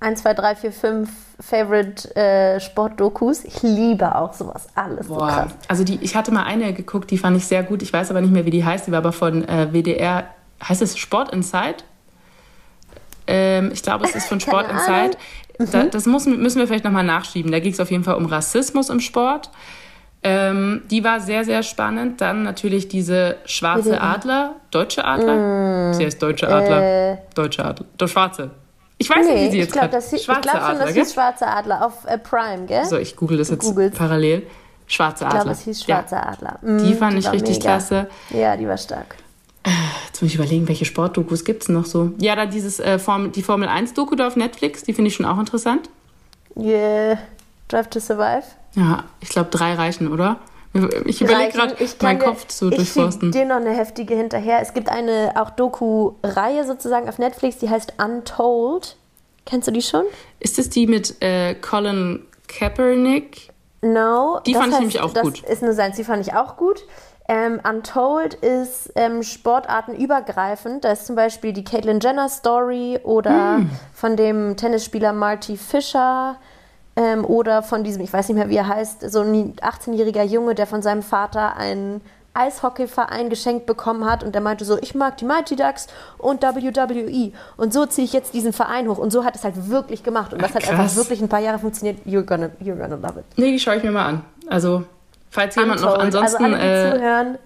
1, 2, 3, 4, 5 Favorite äh, Sportdokus. Ich liebe auch sowas. Alles Boah. so krass. Also, die, ich hatte mal eine geguckt, die fand ich sehr gut. Ich weiß aber nicht mehr, wie die heißt. Die war aber von äh, WDR. Heißt es Sport Insight? Ähm, ich glaube, es ist von Sport Insight. Da, mhm. das muss, müssen wir vielleicht nochmal nachschieben. Da ging es auf jeden Fall um Rassismus im Sport. Ähm, die war sehr, sehr spannend. Dann natürlich diese schwarze Adler, deutsche Adler. Mm. Sie heißt deutsche Adler. Äh. Deutsche Adler. Der schwarze. Ich weiß nee, nicht, wie sie jetzt ich glaube, ich glaube schon, Adler, das hieß schwarze Adler auf äh, Prime, gell? So, ich google das jetzt Googles. parallel. Schwarze Adler. Ich glaube, es hieß schwarze ja. Adler. Mm, die fand die ich richtig mega. klasse. Ja, die war stark. Jetzt muss ich überlegen, welche Sportdokus gibt es noch so? Ja, da dieses äh, Formel, die Formel 1-Doku da auf Netflix, die finde ich schon auch interessant. Yeah, Drive to Survive. Ja, ich glaube, drei reichen, oder? Ich überlege gerade, meinen Kopf zu durchforsten. Ich dir noch eine heftige hinterher. Es gibt eine auch Doku-Reihe sozusagen auf Netflix, die heißt Untold. Kennst du die schon? Ist es die mit äh, Colin Kaepernick? No. Die fand heißt, ich nämlich auch das gut. Ist eine Science, die fand ich auch gut. Ähm, Untold ist ähm, sportartenübergreifend. Da ist zum Beispiel die Caitlyn Jenner Story oder mm. von dem Tennisspieler Marty Fischer ähm, oder von diesem, ich weiß nicht mehr, wie er heißt, so ein 18-jähriger Junge, der von seinem Vater einen Eishockeyverein geschenkt bekommen hat und der meinte so, ich mag die Mighty Ducks und WWE und so ziehe ich jetzt diesen Verein hoch und so hat es halt wirklich gemacht und das Ach, hat einfach wirklich ein paar Jahre funktioniert. You're gonna, you're gonna love it. Nee, die schaue ich mir mal an. Also Falls jemand noch ansonsten. Also alle, äh, zuhören.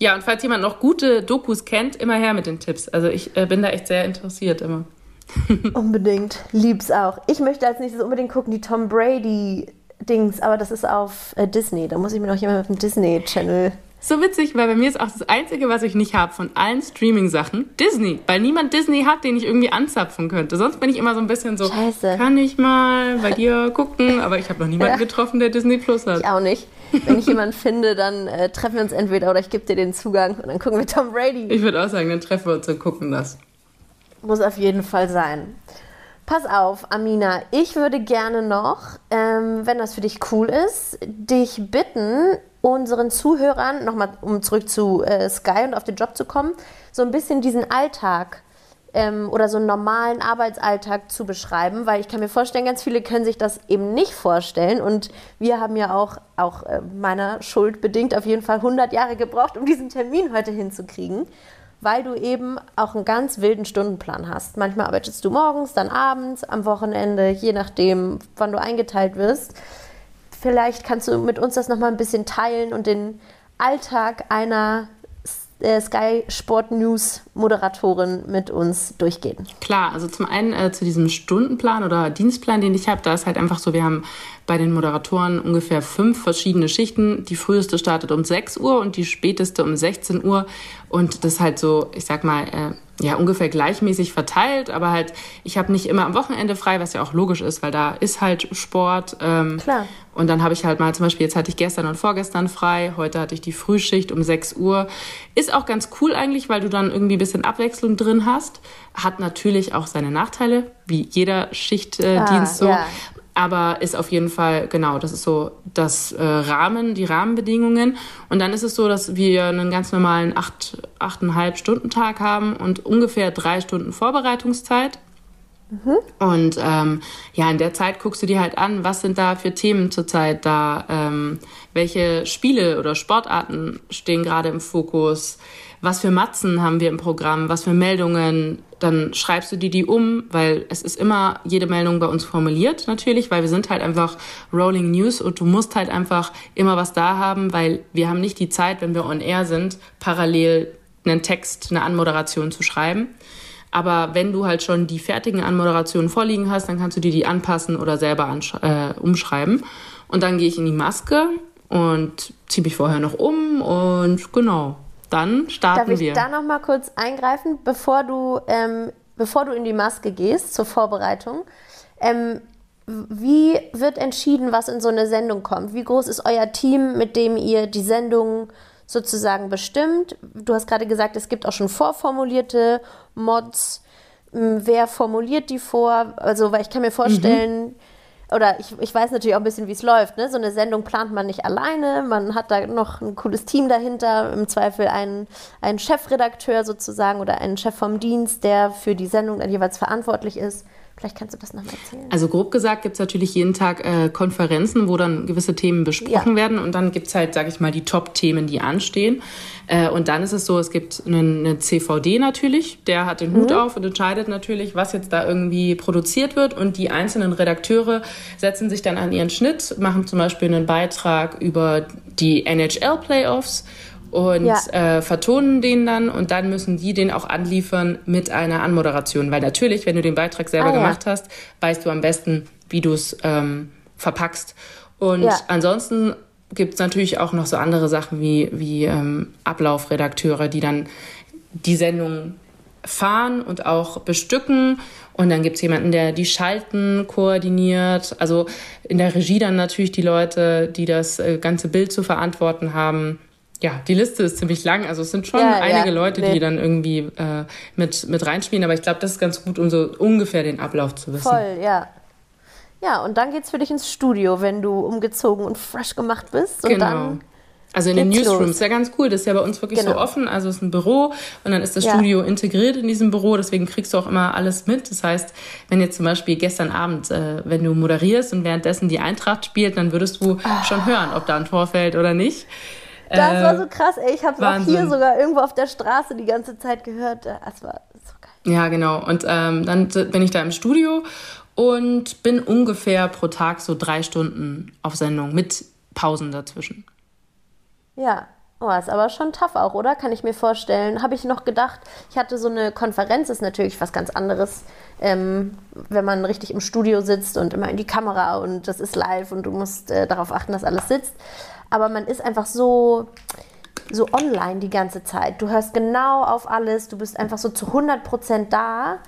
Ja, und falls jemand noch gute Dokus kennt, immer her mit den Tipps. Also ich äh, bin da echt sehr interessiert immer. unbedingt. Lieb's auch. Ich möchte als nächstes unbedingt gucken, die Tom Brady Dings, aber das ist auf äh, Disney. Da muss ich mir noch jemand auf dem Disney Channel so witzig, weil bei mir ist auch das Einzige, was ich nicht habe von allen Streaming-Sachen, Disney. Weil niemand Disney hat, den ich irgendwie anzapfen könnte. Sonst bin ich immer so ein bisschen so, Scheiße. kann ich mal bei dir gucken? Aber ich habe noch niemanden ja. getroffen, der Disney Plus hat. Ich auch nicht. Wenn ich jemanden finde, dann äh, treffen wir uns entweder oder ich gebe dir den Zugang und dann gucken wir Tom Brady. Ich würde auch sagen, dann treffen wir uns und gucken das. Muss auf jeden Fall sein. Pass auf, Amina, ich würde gerne noch, ähm, wenn das für dich cool ist, dich bitten, unseren Zuhörern, nochmal um zurück zu äh, Sky und auf den Job zu kommen, so ein bisschen diesen Alltag ähm, oder so einen normalen Arbeitsalltag zu beschreiben, weil ich kann mir vorstellen, ganz viele können sich das eben nicht vorstellen und wir haben ja auch, auch äh, meiner Schuld bedingt auf jeden Fall 100 Jahre gebraucht, um diesen Termin heute hinzukriegen, weil du eben auch einen ganz wilden Stundenplan hast. Manchmal arbeitest du morgens, dann abends, am Wochenende, je nachdem, wann du eingeteilt wirst. Vielleicht kannst du mit uns das nochmal ein bisschen teilen und den Alltag einer äh, Sky Sport News Moderatorin mit uns durchgehen. Klar, also zum einen äh, zu diesem Stundenplan oder Dienstplan, den ich habe, da ist halt einfach so, wir haben bei den Moderatoren ungefähr fünf verschiedene Schichten. Die früheste startet um 6 Uhr und die späteste um 16 Uhr. Und das ist halt so, ich sag mal, äh, ja ungefähr gleichmäßig verteilt, aber halt, ich habe nicht immer am Wochenende frei, was ja auch logisch ist, weil da ist halt Sport. Ähm, Klar. Und dann habe ich halt mal zum Beispiel, jetzt hatte ich gestern und vorgestern frei, heute hatte ich die Frühschicht um 6 Uhr. Ist auch ganz cool eigentlich, weil du dann irgendwie ein bisschen Abwechslung drin hast. Hat natürlich auch seine Nachteile, wie jeder Schichtdienst äh, ah, so. Ja. Aber ist auf jeden Fall, genau, das ist so das äh, Rahmen, die Rahmenbedingungen. Und dann ist es so, dass wir einen ganz normalen acht, achteinhalb Stunden Tag haben und ungefähr drei Stunden Vorbereitungszeit. Mhm. Und ähm, ja, in der Zeit guckst du dir halt an, was sind da für Themen zurzeit da, ähm, welche Spiele oder Sportarten stehen gerade im Fokus, was für Matzen haben wir im Programm, was für Meldungen, dann schreibst du dir die um, weil es ist immer jede Meldung bei uns formuliert natürlich, weil wir sind halt einfach Rolling News und du musst halt einfach immer was da haben, weil wir haben nicht die Zeit, wenn wir on air sind, parallel einen Text, eine Anmoderation zu schreiben. Aber wenn du halt schon die fertigen Anmoderationen vorliegen hast, dann kannst du dir die anpassen oder selber äh, umschreiben. Und dann gehe ich in die Maske und ziehe mich vorher noch um und genau, dann starten wir. Darf ich wir. da noch mal kurz eingreifen, bevor du, ähm, bevor du in die Maske gehst zur Vorbereitung? Ähm, wie wird entschieden, was in so eine Sendung kommt? Wie groß ist euer Team, mit dem ihr die Sendung sozusagen bestimmt? Du hast gerade gesagt, es gibt auch schon vorformulierte Mods. Wer formuliert die vor? Also, weil ich kann mir vorstellen, mhm oder ich, ich weiß natürlich auch ein bisschen, wie es läuft. Ne? So eine Sendung plant man nicht alleine. Man hat da noch ein cooles Team dahinter. Im Zweifel einen, einen Chefredakteur sozusagen oder einen Chef vom Dienst, der für die Sendung dann jeweils verantwortlich ist. Vielleicht kannst du das nochmal erzählen. Also grob gesagt gibt es natürlich jeden Tag äh, Konferenzen, wo dann gewisse Themen besprochen ja. werden und dann gibt es halt, sage ich mal, die Top-Themen, die anstehen. Äh, und dann ist es so, es gibt einen, eine CVD natürlich, der hat den Hut mhm. auf und entscheidet natürlich, was jetzt da irgendwie produziert wird und die einzelnen Redakteure setzen sich dann an ihren Schnitt, machen zum Beispiel einen Beitrag über die NHL-Playoffs und ja. äh, vertonen den dann und dann müssen die den auch anliefern mit einer Anmoderation. Weil natürlich, wenn du den Beitrag selber ah, gemacht ja. hast, weißt du am besten, wie du es ähm, verpackst. Und ja. ansonsten gibt es natürlich auch noch so andere Sachen wie, wie ähm, Ablaufredakteure, die dann die Sendung fahren und auch bestücken. Und dann gibt es jemanden, der die Schalten koordiniert. Also in der Regie dann natürlich die Leute, die das äh, ganze Bild zu verantworten haben ja, die Liste ist ziemlich lang. Also es sind schon ja, einige ja, Leute, nee. die dann irgendwie äh, mit, mit reinspielen. Aber ich glaube, das ist ganz gut, um so ungefähr den Ablauf zu wissen. Voll, ja. Ja, und dann geht's für dich ins Studio, wenn du umgezogen und fresh gemacht bist. Und genau. dann also in den Newsrooms, ist ja ganz cool. Das ist ja bei uns wirklich genau. so offen. Also es ist ein Büro und dann ist das ja. Studio integriert in diesem Büro. Deswegen kriegst du auch immer alles mit. Das heißt, wenn jetzt zum Beispiel gestern Abend, äh, wenn du moderierst und währenddessen die Eintracht spielt, dann würdest du ah. schon hören, ob da ein Tor fällt oder nicht. Das war so krass, ey. Ich habe es auch hier sogar irgendwo auf der Straße die ganze Zeit gehört. Das war so geil. Ja, genau. Und ähm, dann bin ich da im Studio und bin ungefähr pro Tag so drei Stunden auf Sendung mit Pausen dazwischen. Ja, Oh, ist aber schon tough auch, oder? Kann ich mir vorstellen. Habe ich noch gedacht, ich hatte so eine Konferenz, ist natürlich was ganz anderes, ähm, wenn man richtig im Studio sitzt und immer in die Kamera und das ist live und du musst äh, darauf achten, dass alles sitzt aber man ist einfach so, so online die ganze Zeit. Du hörst genau auf alles, du bist einfach so zu 100% da.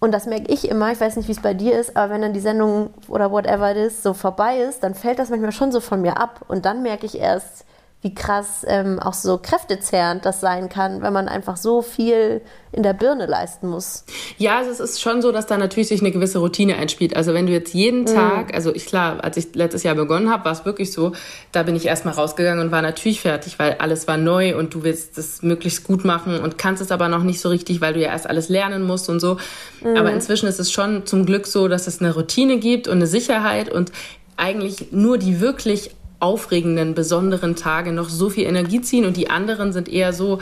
Und das merke ich immer, ich weiß nicht, wie es bei dir ist, aber wenn dann die Sendung oder whatever it is so vorbei ist, dann fällt das manchmal schon so von mir ab. Und dann merke ich erst, wie krass ähm, auch so kräftezerrend das sein kann, wenn man einfach so viel in der Birne leisten muss. Ja, also es ist schon so, dass da natürlich sich eine gewisse Routine einspielt. Also wenn du jetzt jeden mhm. Tag, also ich klar, als ich letztes Jahr begonnen habe, war es wirklich so, da bin ich erstmal rausgegangen und war natürlich fertig, weil alles war neu und du willst es möglichst gut machen und kannst es aber noch nicht so richtig, weil du ja erst alles lernen musst und so. Mhm. Aber inzwischen ist es schon zum Glück so, dass es eine Routine gibt und eine Sicherheit und eigentlich nur die wirklich aufregenden, besonderen Tage noch so viel Energie ziehen und die anderen sind eher so,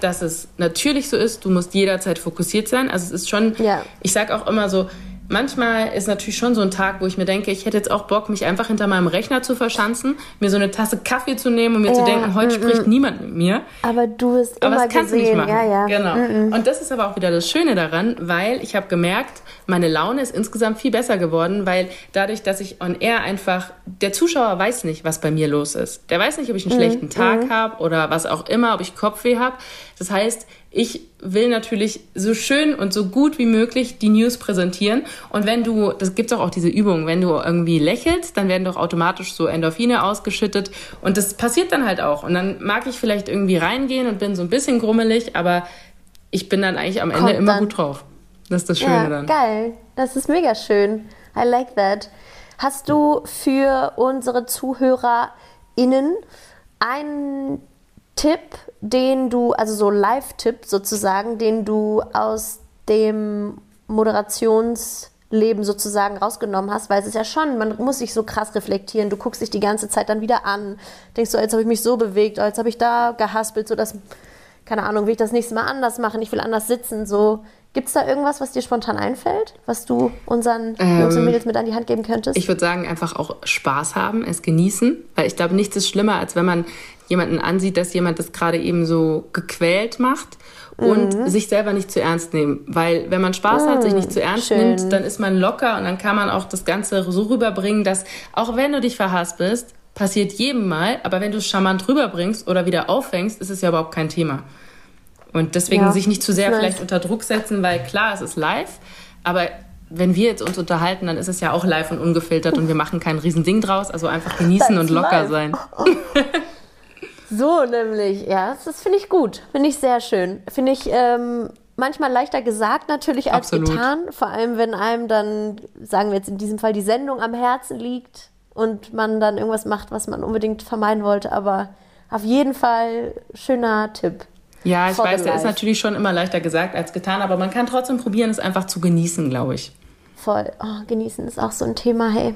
dass es natürlich so ist, du musst jederzeit fokussiert sein. Also es ist schon, ja. ich sage auch immer so, manchmal ist natürlich schon so ein Tag, wo ich mir denke, ich hätte jetzt auch Bock, mich einfach hinter meinem Rechner zu verschanzen, mir so eine Tasse Kaffee zu nehmen und mir ja, zu denken, heute mm, spricht niemand mit mir. Aber du bist aber immer das kannst gesehen. du nicht machen. Ja, ja. Genau. Mm, und das ist aber auch wieder das Schöne daran, weil ich habe gemerkt, meine Laune ist insgesamt viel besser geworden, weil dadurch, dass ich on air einfach, der Zuschauer weiß nicht, was bei mir los ist. Der weiß nicht, ob ich einen mm, schlechten Tag habe oder was auch immer, ob ich Kopfweh habe. Das heißt, ich will natürlich so schön und so gut wie möglich die News präsentieren. Und wenn du, das gibt auch, auch diese Übung, wenn du irgendwie lächelst, dann werden doch automatisch so Endorphine ausgeschüttet. Und das passiert dann halt auch. Und dann mag ich vielleicht irgendwie reingehen und bin so ein bisschen grummelig, aber ich bin dann eigentlich am Ende Kommt immer dann. gut drauf. Das ist das Schöne ja, dann. Geil. Das ist mega schön. I like that. Hast du für unsere ZuhörerInnen einen Tipp, den du, also so Live-Tipp sozusagen, den du aus dem Moderationsleben sozusagen rausgenommen hast, weil es ist ja schon, man muss sich so krass reflektieren, du guckst dich die ganze Zeit dann wieder an, denkst du, so, jetzt habe ich mich so bewegt, jetzt habe ich da gehaspelt, so dass, keine Ahnung, will ich das nächste Mal anders machen, ich will anders sitzen, so. Gibt es da irgendwas, was dir spontan einfällt, was du unseren ähm, Jungs und Mädels mit an die Hand geben könntest? Ich würde sagen, einfach auch Spaß haben, es genießen, weil ich glaube, nichts ist schlimmer, als wenn man jemanden ansieht, dass jemand das gerade eben so gequält macht und mhm. sich selber nicht zu ernst nehmen. Weil wenn man Spaß mhm. hat, sich nicht zu ernst Schön. nimmt, dann ist man locker und dann kann man auch das Ganze so rüberbringen, dass auch wenn du dich verhaspelst, passiert jedem mal, aber wenn du es charmant rüberbringst oder wieder auffängst, ist es ja überhaupt kein Thema. Und deswegen ja, sich nicht zu sehr vielleicht unter Druck setzen, weil klar, es ist live, aber wenn wir jetzt uns unterhalten, dann ist es ja auch live und ungefiltert und wir machen kein Riesending draus, also einfach genießen und locker live. sein. So nämlich, ja, das finde ich gut. Finde ich sehr schön. Finde ich ähm, manchmal leichter gesagt natürlich als Absolut. getan. Vor allem, wenn einem dann, sagen wir jetzt in diesem Fall, die Sendung am Herzen liegt und man dann irgendwas macht, was man unbedingt vermeiden wollte. Aber auf jeden Fall schöner Tipp. Ja, ich weiß, der ist natürlich schon immer leichter gesagt als getan, aber man kann trotzdem probieren, es einfach zu genießen, glaube ich. Voll. Oh, genießen ist auch so ein Thema, hey.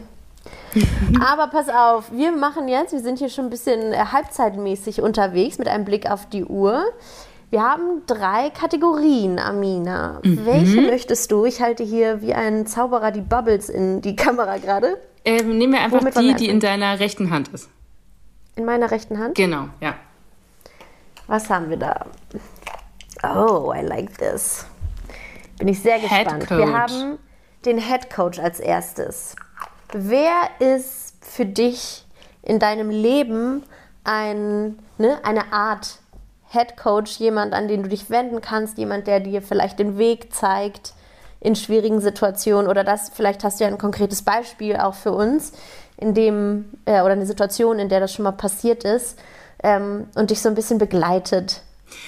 Aber pass auf, wir machen jetzt, wir sind hier schon ein bisschen äh, halbzeitmäßig unterwegs mit einem Blick auf die Uhr. Wir haben drei Kategorien, Amina. Mhm. Welche möchtest du? Ich halte hier wie ein Zauberer die Bubbles in die Kamera gerade. Ähm, nehmen wir einfach Womit die, die in deiner rechten Hand ist. In meiner rechten Hand? Genau, ja. Was haben wir da? Oh, I like this. Bin ich sehr gespannt. Wir haben den Head Coach als erstes. Wer ist für dich in deinem Leben ein, ne, eine Art Head Coach, jemand, an den du dich wenden kannst, jemand, der dir vielleicht den Weg zeigt in schwierigen Situationen? Oder das, vielleicht hast du ja ein konkretes Beispiel auch für uns, in dem, äh, oder eine Situation, in der das schon mal passiert ist ähm, und dich so ein bisschen begleitet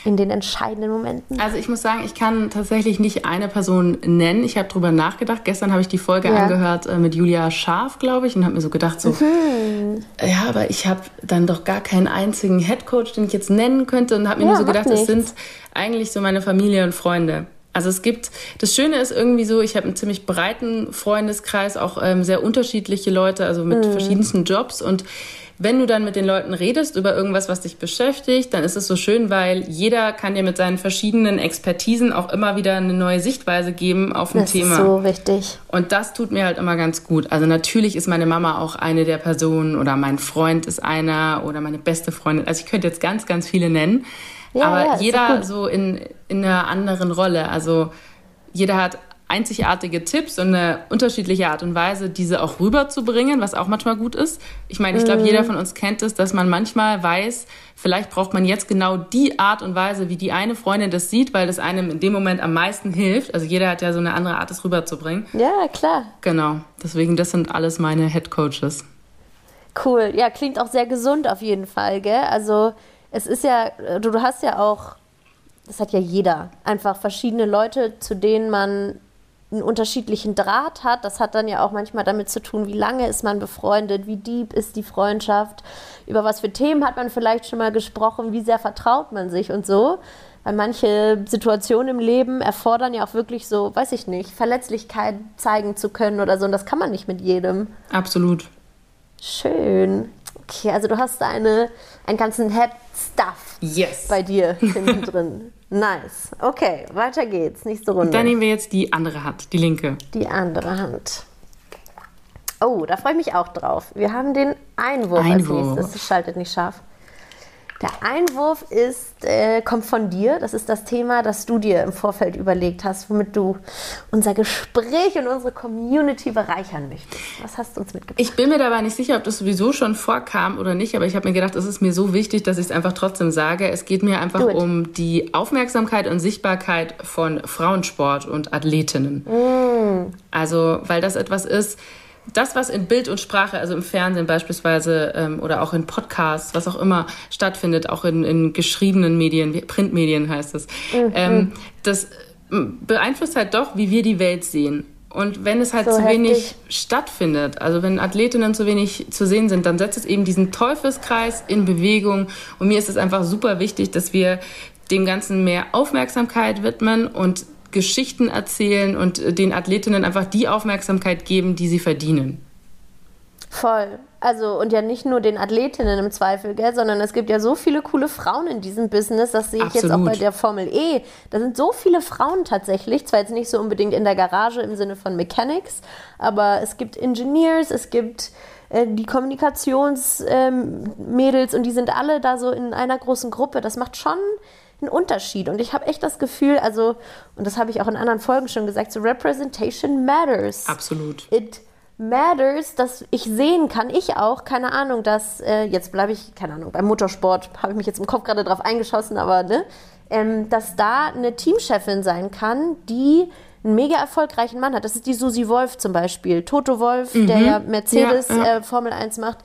in den entscheidenden Momenten? Also ich muss sagen, ich kann tatsächlich nicht eine Person nennen. Ich habe drüber nachgedacht. Gestern habe ich die Folge ja. angehört äh, mit Julia Scharf, glaube ich, und habe mir so gedacht, so, mhm. ja, aber ich habe dann doch gar keinen einzigen Headcoach, den ich jetzt nennen könnte und habe mir ja, nur so gedacht, das sind eigentlich so meine Familie und Freunde. Also es gibt, das Schöne ist irgendwie so, ich habe einen ziemlich breiten Freundeskreis, auch ähm, sehr unterschiedliche Leute, also mit mhm. verschiedensten Jobs und wenn du dann mit den Leuten redest über irgendwas, was dich beschäftigt, dann ist es so schön, weil jeder kann dir mit seinen verschiedenen Expertisen auch immer wieder eine neue Sichtweise geben auf ein das Thema. Das ist so richtig. Und das tut mir halt immer ganz gut. Also natürlich ist meine Mama auch eine der Personen oder mein Freund ist einer oder meine beste Freundin. Also ich könnte jetzt ganz, ganz viele nennen. Ja, aber ja, jeder so in, in einer anderen Rolle. Also jeder hat einzigartige Tipps und eine unterschiedliche Art und Weise, diese auch rüberzubringen, was auch manchmal gut ist. Ich meine, ich glaube, mhm. jeder von uns kennt es, dass man manchmal weiß, vielleicht braucht man jetzt genau die Art und Weise, wie die eine Freundin das sieht, weil das einem in dem Moment am meisten hilft. Also jeder hat ja so eine andere Art, das rüberzubringen. Ja, klar. Genau. Deswegen, das sind alles meine Head Coaches. Cool. Ja, klingt auch sehr gesund auf jeden Fall, gell? Also es ist ja, du, du hast ja auch das hat ja jeder. Einfach verschiedene Leute, zu denen man einen unterschiedlichen Draht hat. Das hat dann ja auch manchmal damit zu tun, wie lange ist man befreundet, wie deep ist die Freundschaft, über was für Themen hat man vielleicht schon mal gesprochen, wie sehr vertraut man sich und so. Weil manche Situationen im Leben erfordern ja auch wirklich so, weiß ich nicht, Verletzlichkeit zeigen zu können oder so. Und das kann man nicht mit jedem. Absolut. Schön. Okay, also du hast eine, einen ganzen Head Stuff yes. bei dir hinten drin. Nice. Okay, weiter geht's. Nächste Runde. Dann nehmen wir jetzt die andere Hand, die linke. Die andere Hand. Oh, da freue ich mich auch drauf. Wir haben den Einwurf, Einwurf. als nächstes. Das schaltet nicht scharf. Der Einwurf ist, äh, kommt von dir. Das ist das Thema, das du dir im Vorfeld überlegt hast, womit du unser Gespräch und unsere Community bereichern möchtest. Was hast du uns mitgebracht? Ich bin mir dabei nicht sicher, ob das sowieso schon vorkam oder nicht, aber ich habe mir gedacht, es ist mir so wichtig, dass ich es einfach trotzdem sage. Es geht mir einfach um die Aufmerksamkeit und Sichtbarkeit von Frauensport und Athletinnen. Also, weil das etwas ist, das, was in Bild und Sprache, also im Fernsehen beispielsweise ähm, oder auch in Podcasts, was auch immer stattfindet, auch in, in geschriebenen Medien, Printmedien heißt es, ähm, das beeinflusst halt doch, wie wir die Welt sehen. Und wenn es halt So zu wenig heftig. stattfindet, also wenn Athletinnen zu wenig zu sehen sind, dann setzt es eben diesen Teufelskreis in Bewegung. Und mir ist es einfach super wichtig, dass wir dem Ganzen mehr Aufmerksamkeit widmen und Geschichten erzählen und äh, den Athletinnen einfach die Aufmerksamkeit geben, die sie verdienen. Voll. Also, und ja nicht nur den Athletinnen im Zweifel, gell, sondern es gibt ja so viele coole Frauen in diesem Business. Das sehe ich jetzt auch Absolut. bei der Formel E. Da sind so viele Frauen tatsächlich. Zwar jetzt nicht so unbedingt in der Garage im Sinne von Mechanics, aber es gibt Engineers, es gibt äh, die Kommunikationsmädels ähm, und die sind alle da so in einer großen Gruppe. Das macht schon einen Unterschied. Und ich habe echt das Gefühl, also, und das habe ich auch in anderen Folgen schon gesagt, so Representation matters Absolut. it matters, dass ich sehen kann, ich auch, keine Ahnung, dass, äh, jetzt bleibe ich, keine Ahnung, beim Motorsport habe ich mich jetzt im Kopf gerade drauf eingeschossen, aber ne, ähm, dass da eine Teamchefin sein kann, die einen mega erfolgreichen Mann hat. Das ist die Susi Wolf zum Beispiel. Toto Wolf, der ja Mercedes Ja, ja. Äh, Formel 1 macht.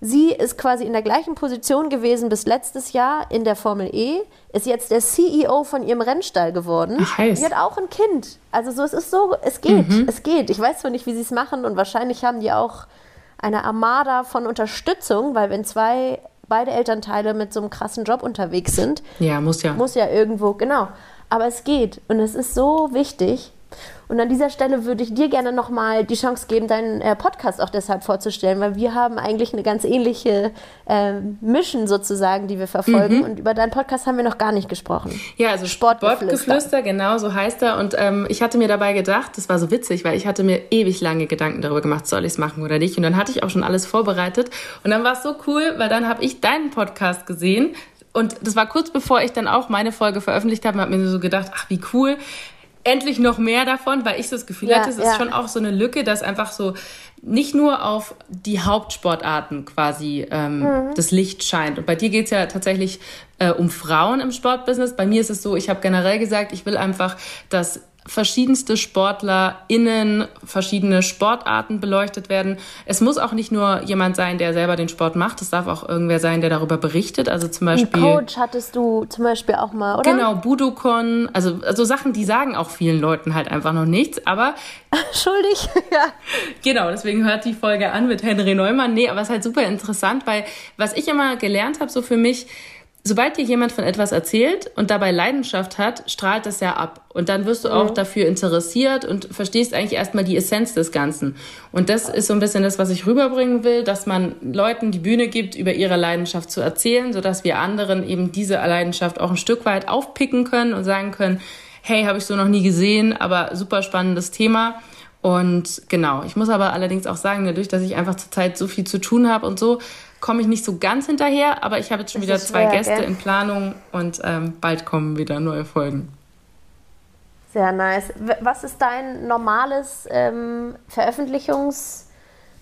Sie ist quasi in der gleichen Position gewesen bis letztes Jahr in der Formel E, ist jetzt der CEO von ihrem Rennstall geworden. Ach, heiß. Die hat auch ein Kind. Also so, es ist so, es geht, es geht. Ich weiß zwar nicht, wie sie es machen und wahrscheinlich haben die auch eine Armada von Unterstützung, weil wenn zwei, beide Elternteile mit so einem krassen Job unterwegs sind, Ja, muss ja. muss ja irgendwo, genau. Aber es geht und es ist so wichtig. Und an dieser Stelle würde ich dir gerne nochmal die Chance geben, deinen äh, Podcast auch deshalb vorzustellen, weil wir haben eigentlich eine ganz ähnliche äh, Mission sozusagen, die wir verfolgen. Und über deinen Podcast haben wir noch gar nicht gesprochen. Ja, also Sportgeflüster. Sportgeflüster, genau, so heißt er. Und ähm, ich hatte mir dabei gedacht, das war so witzig, weil ich hatte mir ewig lange Gedanken darüber gemacht, soll ich es machen oder nicht. Und dann hatte ich auch schon alles vorbereitet. Und dann war es so cool, weil dann habe ich deinen Podcast gesehen. Und das war kurz bevor ich dann auch meine Folge veröffentlicht habe, habe mir so gedacht, ach, wie cool. Endlich noch mehr davon, weil ich das Gefühl Ja, hatte, es ja. ist schon auch so eine Lücke, dass einfach so nicht nur auf die Hauptsportarten quasi ähm, Mhm. das Licht scheint. Und bei dir geht's ja tatsächlich äh, um Frauen im Sportbusiness. Bei mir ist es so, ich habe generell gesagt, ich will einfach, dass verschiedenste SportlerInnen, verschiedene Sportarten beleuchtet werden. Es muss auch nicht nur jemand sein, der selber den Sport macht. Es darf auch irgendwer sein, der darüber berichtet. Also zum Beispiel. Coach hattest du zum Beispiel auch mal, oder? Genau, Budokon, also, also Sachen, die sagen auch vielen Leuten halt einfach noch nichts, aber Schuldig, ja. Genau, deswegen hört die Folge an mit Henry Neumann. Nee, aber es ist halt super interessant, weil was ich immer gelernt habe, so für mich, sobald dir jemand von etwas erzählt und dabei Leidenschaft hat, strahlt das ja ab. Und dann wirst du auch dafür interessiert und verstehst eigentlich erstmal die Essenz des Ganzen. Und das ist so ein bisschen das, was ich rüberbringen will, dass man Leuten die Bühne gibt, über ihre Leidenschaft zu erzählen, sodass wir anderen eben diese Leidenschaft auch ein Stück weit aufpicken können und sagen können, hey, habe ich so noch nie gesehen, aber super spannendes Thema. Und genau, ich muss aber allerdings auch sagen, dadurch, dass ich einfach zurzeit so viel zu tun habe und so, komme ich nicht so ganz hinterher, aber ich habe jetzt schon Das wieder zwei schwer, Gäste gell? in Planung und ähm, bald kommen wieder neue Folgen. Sehr nice. Was ist dein normales ähm, Veröffentlichungs,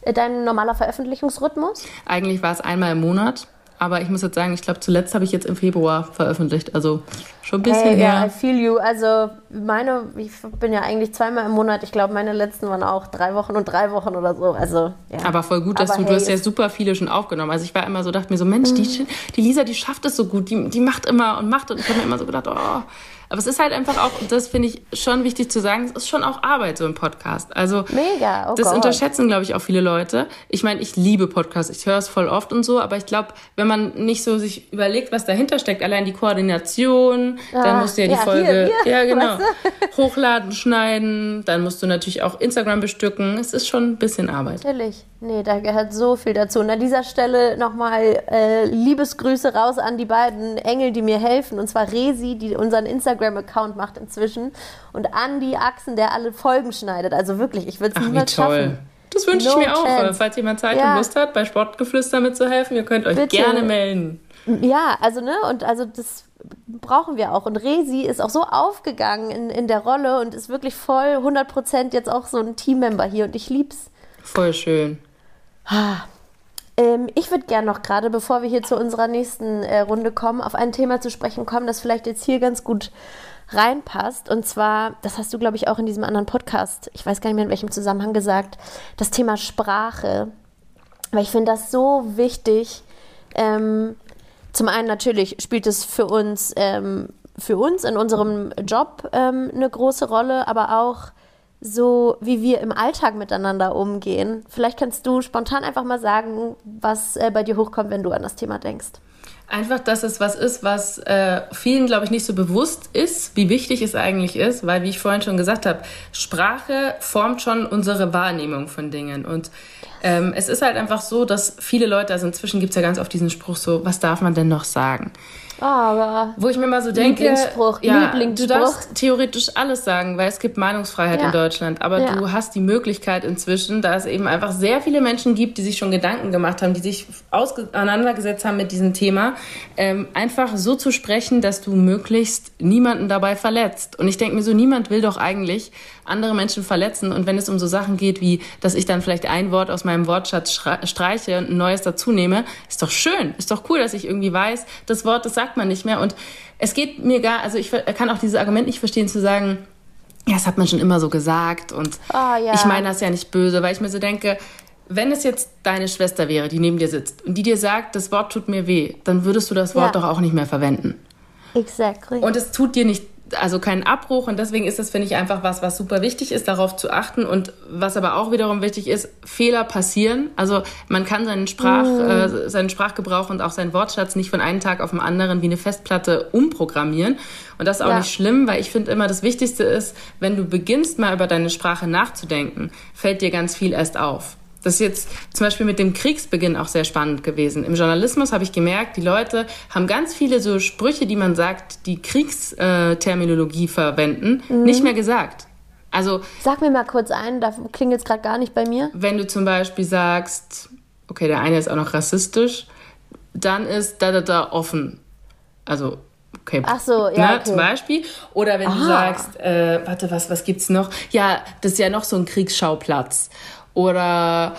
äh, dein normaler Veröffentlichungsrhythmus? Eigentlich war es einmal im Monat, aber ich muss jetzt sagen, ich glaube, zuletzt habe ich jetzt im Februar veröffentlicht, also schon ein bisschen Hey, ja, I her. feel you. Also meine, ich bin ja eigentlich zweimal im Monat. Ich glaube, meine letzten waren auch drei Wochen und drei Wochen oder so. Also ja. Aber voll gut, dass Aber du, du hey, hast ja super viele schon aufgenommen. Also ich war immer so, dachte mir so, Mensch, die, die Lisa, die schafft es so gut, die, die macht immer und macht und ich habe mir immer so gedacht, oh. Aber es ist halt einfach auch, das finde ich schon wichtig zu sagen, es ist schon auch Arbeit, so ein Podcast. Also Mega, oh das Gott. unterschätzen, glaube ich, auch viele Leute. Ich meine, ich liebe Podcasts, ich höre es voll oft und so, aber ich glaube, wenn man nicht so sich überlegt, was dahinter steckt, allein die Koordination, dann Ah, musst du ja die ja, hier, Folge, hier, ja genau, weißt hochladen, schneiden, dann musst du natürlich auch Instagram bestücken. Es ist schon ein bisschen Arbeit. Natürlich. Nee, da gehört so viel dazu. Und an dieser Stelle nochmal äh, Liebesgrüße raus an die beiden Engel, die mir helfen. Und zwar Resi, die unseren Instagram-Account macht inzwischen. Und Andi Achsen, der alle Folgen schneidet. Also wirklich, ich würde es niemals schaffen. Das wünsche no ich mir auch. Chance. Falls jemand Zeit ja. und Lust hat, bei Sportgeflüster mitzuhelfen, ihr könnt euch Bitte. gerne melden. Ja, also ne, und also das brauchen wir auch. Und Resi ist auch so aufgegangen in, in der Rolle und ist wirklich voll 100% jetzt auch so ein Teammember hier und ich lieb's. Voll schön. Ähm, ich würde gerne noch gerade, bevor wir hier zu unserer nächsten äh, Runde kommen, auf ein Thema zu sprechen kommen, das vielleicht jetzt hier ganz gut reinpasst. Und zwar, das hast du, glaube ich, auch in diesem anderen Podcast, ich weiß gar nicht mehr in welchem Zusammenhang gesagt, das Thema Sprache. Weil ich finde das so wichtig. Ähm, zum einen natürlich spielt es für uns, ähm, für uns in unserem Job ähm, eine große Rolle, aber auch so, wie wir im Alltag miteinander umgehen. Vielleicht kannst du spontan einfach mal sagen, was äh, bei dir hochkommt, wenn du an das Thema denkst. Einfach, dass es was ist, was äh, vielen, glaube ich, nicht so bewusst ist, wie wichtig es eigentlich ist, weil, wie ich vorhin schon gesagt habe, Sprache formt schon unsere Wahrnehmung von Dingen. Und ähm, es ist halt einfach so, dass viele Leute, also inzwischen gibt es ja ganz oft diesen Spruch so, was darf man denn noch sagen? Aber wo ich mir mal so denke, Lieblingsspruch, ja, Lieblingsspruch. du darfst theoretisch alles sagen, weil es gibt Meinungsfreiheit ja. in Deutschland, aber ja. du hast die Möglichkeit inzwischen, da es eben einfach sehr viele Menschen gibt, die sich schon Gedanken gemacht haben, die sich auseinandergesetzt haben mit diesem Thema, ähm, einfach so zu sprechen, dass du möglichst niemanden dabei verletzt. Und ich denke mir so, niemand will doch eigentlich andere Menschen verletzen. Und wenn es um so Sachen geht, wie, dass ich dann vielleicht ein Wort aus meinem Wortschatz streiche und ein neues dazu nehme, ist doch schön, ist doch cool, dass ich irgendwie weiß, das Wort, das sagt man nicht mehr. Und es geht mir gar, also ich kann auch dieses Argument nicht verstehen, zu sagen, ja, das hat man schon immer so gesagt und oh, ja. ich meine das ja nicht böse, weil ich mir so denke, wenn es jetzt deine Schwester wäre, die neben dir sitzt und die dir sagt, das Wort tut mir weh, dann würdest du das Wort ja. doch auch nicht mehr verwenden. Exactly. Und es tut dir nicht also keinen Abbruch und deswegen ist das, finde ich, einfach was, was super wichtig ist, darauf zu achten und was aber auch wiederum wichtig ist, Fehler passieren. Also man kann seinen, Sprach, mm. äh, seinen Sprachgebrauch und auch seinen Wortschatz nicht von einem Tag auf den anderen wie eine Festplatte umprogrammieren. Und das ist auch ja. nicht schlimm, weil ich finde immer, das Wichtigste ist, wenn du beginnst mal über deine Sprache nachzudenken, fällt dir ganz viel erst auf. Das ist jetzt zum Beispiel mit dem Kriegsbeginn auch sehr spannend gewesen. Im Journalismus habe ich gemerkt, die Leute haben ganz viele so Sprüche, die man sagt, die Kriegsterminologie verwenden, mhm. nicht mehr gesagt. Also sag mir mal kurz ein, da klingt jetzt gerade gar nicht bei mir. Wenn du zum Beispiel sagst, okay, der eine ist auch noch rassistisch, dann ist da da da offen. Also Okay. Ach so, ja. Ne, okay. Zum Beispiel. Oder wenn Aha. du sagst, äh, warte, was, was gibt's noch? Ja, das ist ja noch so ein Kriegsschauplatz. Oder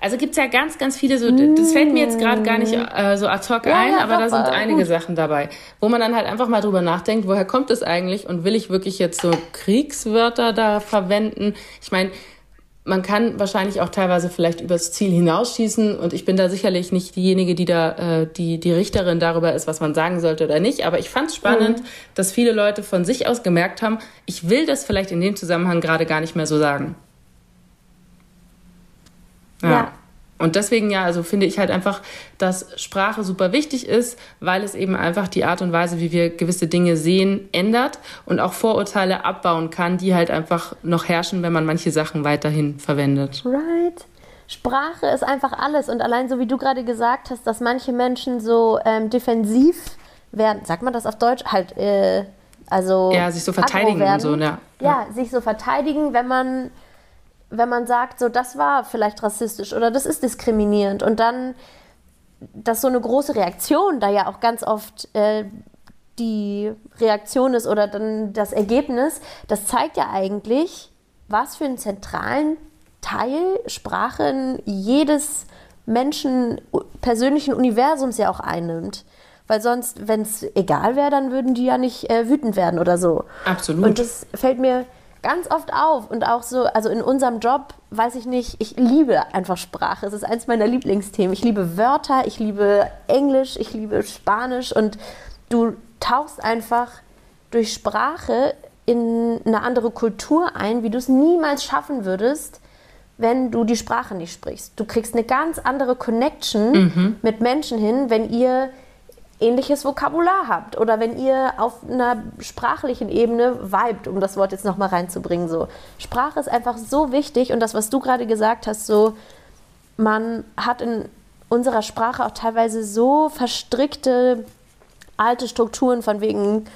also gibt es ja ganz, ganz viele so, das fällt mir jetzt gerade gar nicht äh, so ad hoc ja, ein, ja, aber da sind einige gut. Sachen dabei, wo man dann halt einfach mal drüber nachdenkt, woher kommt es eigentlich und will ich wirklich jetzt so Kriegswörter da verwenden? Ich meine, man kann wahrscheinlich auch teilweise vielleicht übers Ziel hinausschießen und ich bin da sicherlich nicht diejenige, die da äh, die die Richterin darüber ist, was man sagen sollte oder nicht. Aber ich fand es spannend, mhm. dass viele Leute von sich aus gemerkt haben, ich will das vielleicht in dem Zusammenhang gerade gar nicht mehr so sagen. Ja. ja. Und deswegen ja, also finde ich halt einfach, dass Sprache super wichtig ist, weil es eben einfach die Art und Weise, wie wir gewisse Dinge sehen, ändert und auch Vorurteile abbauen kann, die halt einfach noch herrschen, wenn man manche Sachen weiterhin verwendet. Right. Sprache ist einfach alles und allein so wie du gerade gesagt hast, dass manche Menschen so ähm, defensiv werden, sagt man das auf Deutsch, halt, äh, also ja, sich so verteidigen und so, ja. Ja, sich so verteidigen, wenn man wenn man sagt, so das war vielleicht rassistisch oder das ist diskriminierend und dann, dass so eine große Reaktion da ja auch ganz oft äh, die Reaktion ist oder dann das Ergebnis, das zeigt ja eigentlich, was für einen zentralen Teil Sprache jedes Menschen persönlichen Universums ja auch einnimmt. Weil sonst, wenn es egal wäre, dann würden die ja nicht äh, wütend werden oder so. Absolut. Und das fällt mir ganz oft auf und auch so, also in unserem Job, weiß ich nicht, ich liebe einfach Sprache. Es ist eins meiner Lieblingsthemen. Ich liebe Wörter, ich liebe Englisch, ich liebe Spanisch und du tauchst einfach durch Sprache in eine andere Kultur ein, wie du es niemals schaffen würdest, wenn du die Sprache nicht sprichst. Du kriegst eine ganz andere Connection mhm. mit Menschen hin, wenn ihr ähnliches Vokabular habt oder wenn ihr auf einer sprachlichen Ebene vibet, um das Wort jetzt nochmal reinzubringen. So. Sprache ist einfach so wichtig und das, was du gerade gesagt hast, so man hat in unserer Sprache auch teilweise so verstrickte alte Strukturen von wegen,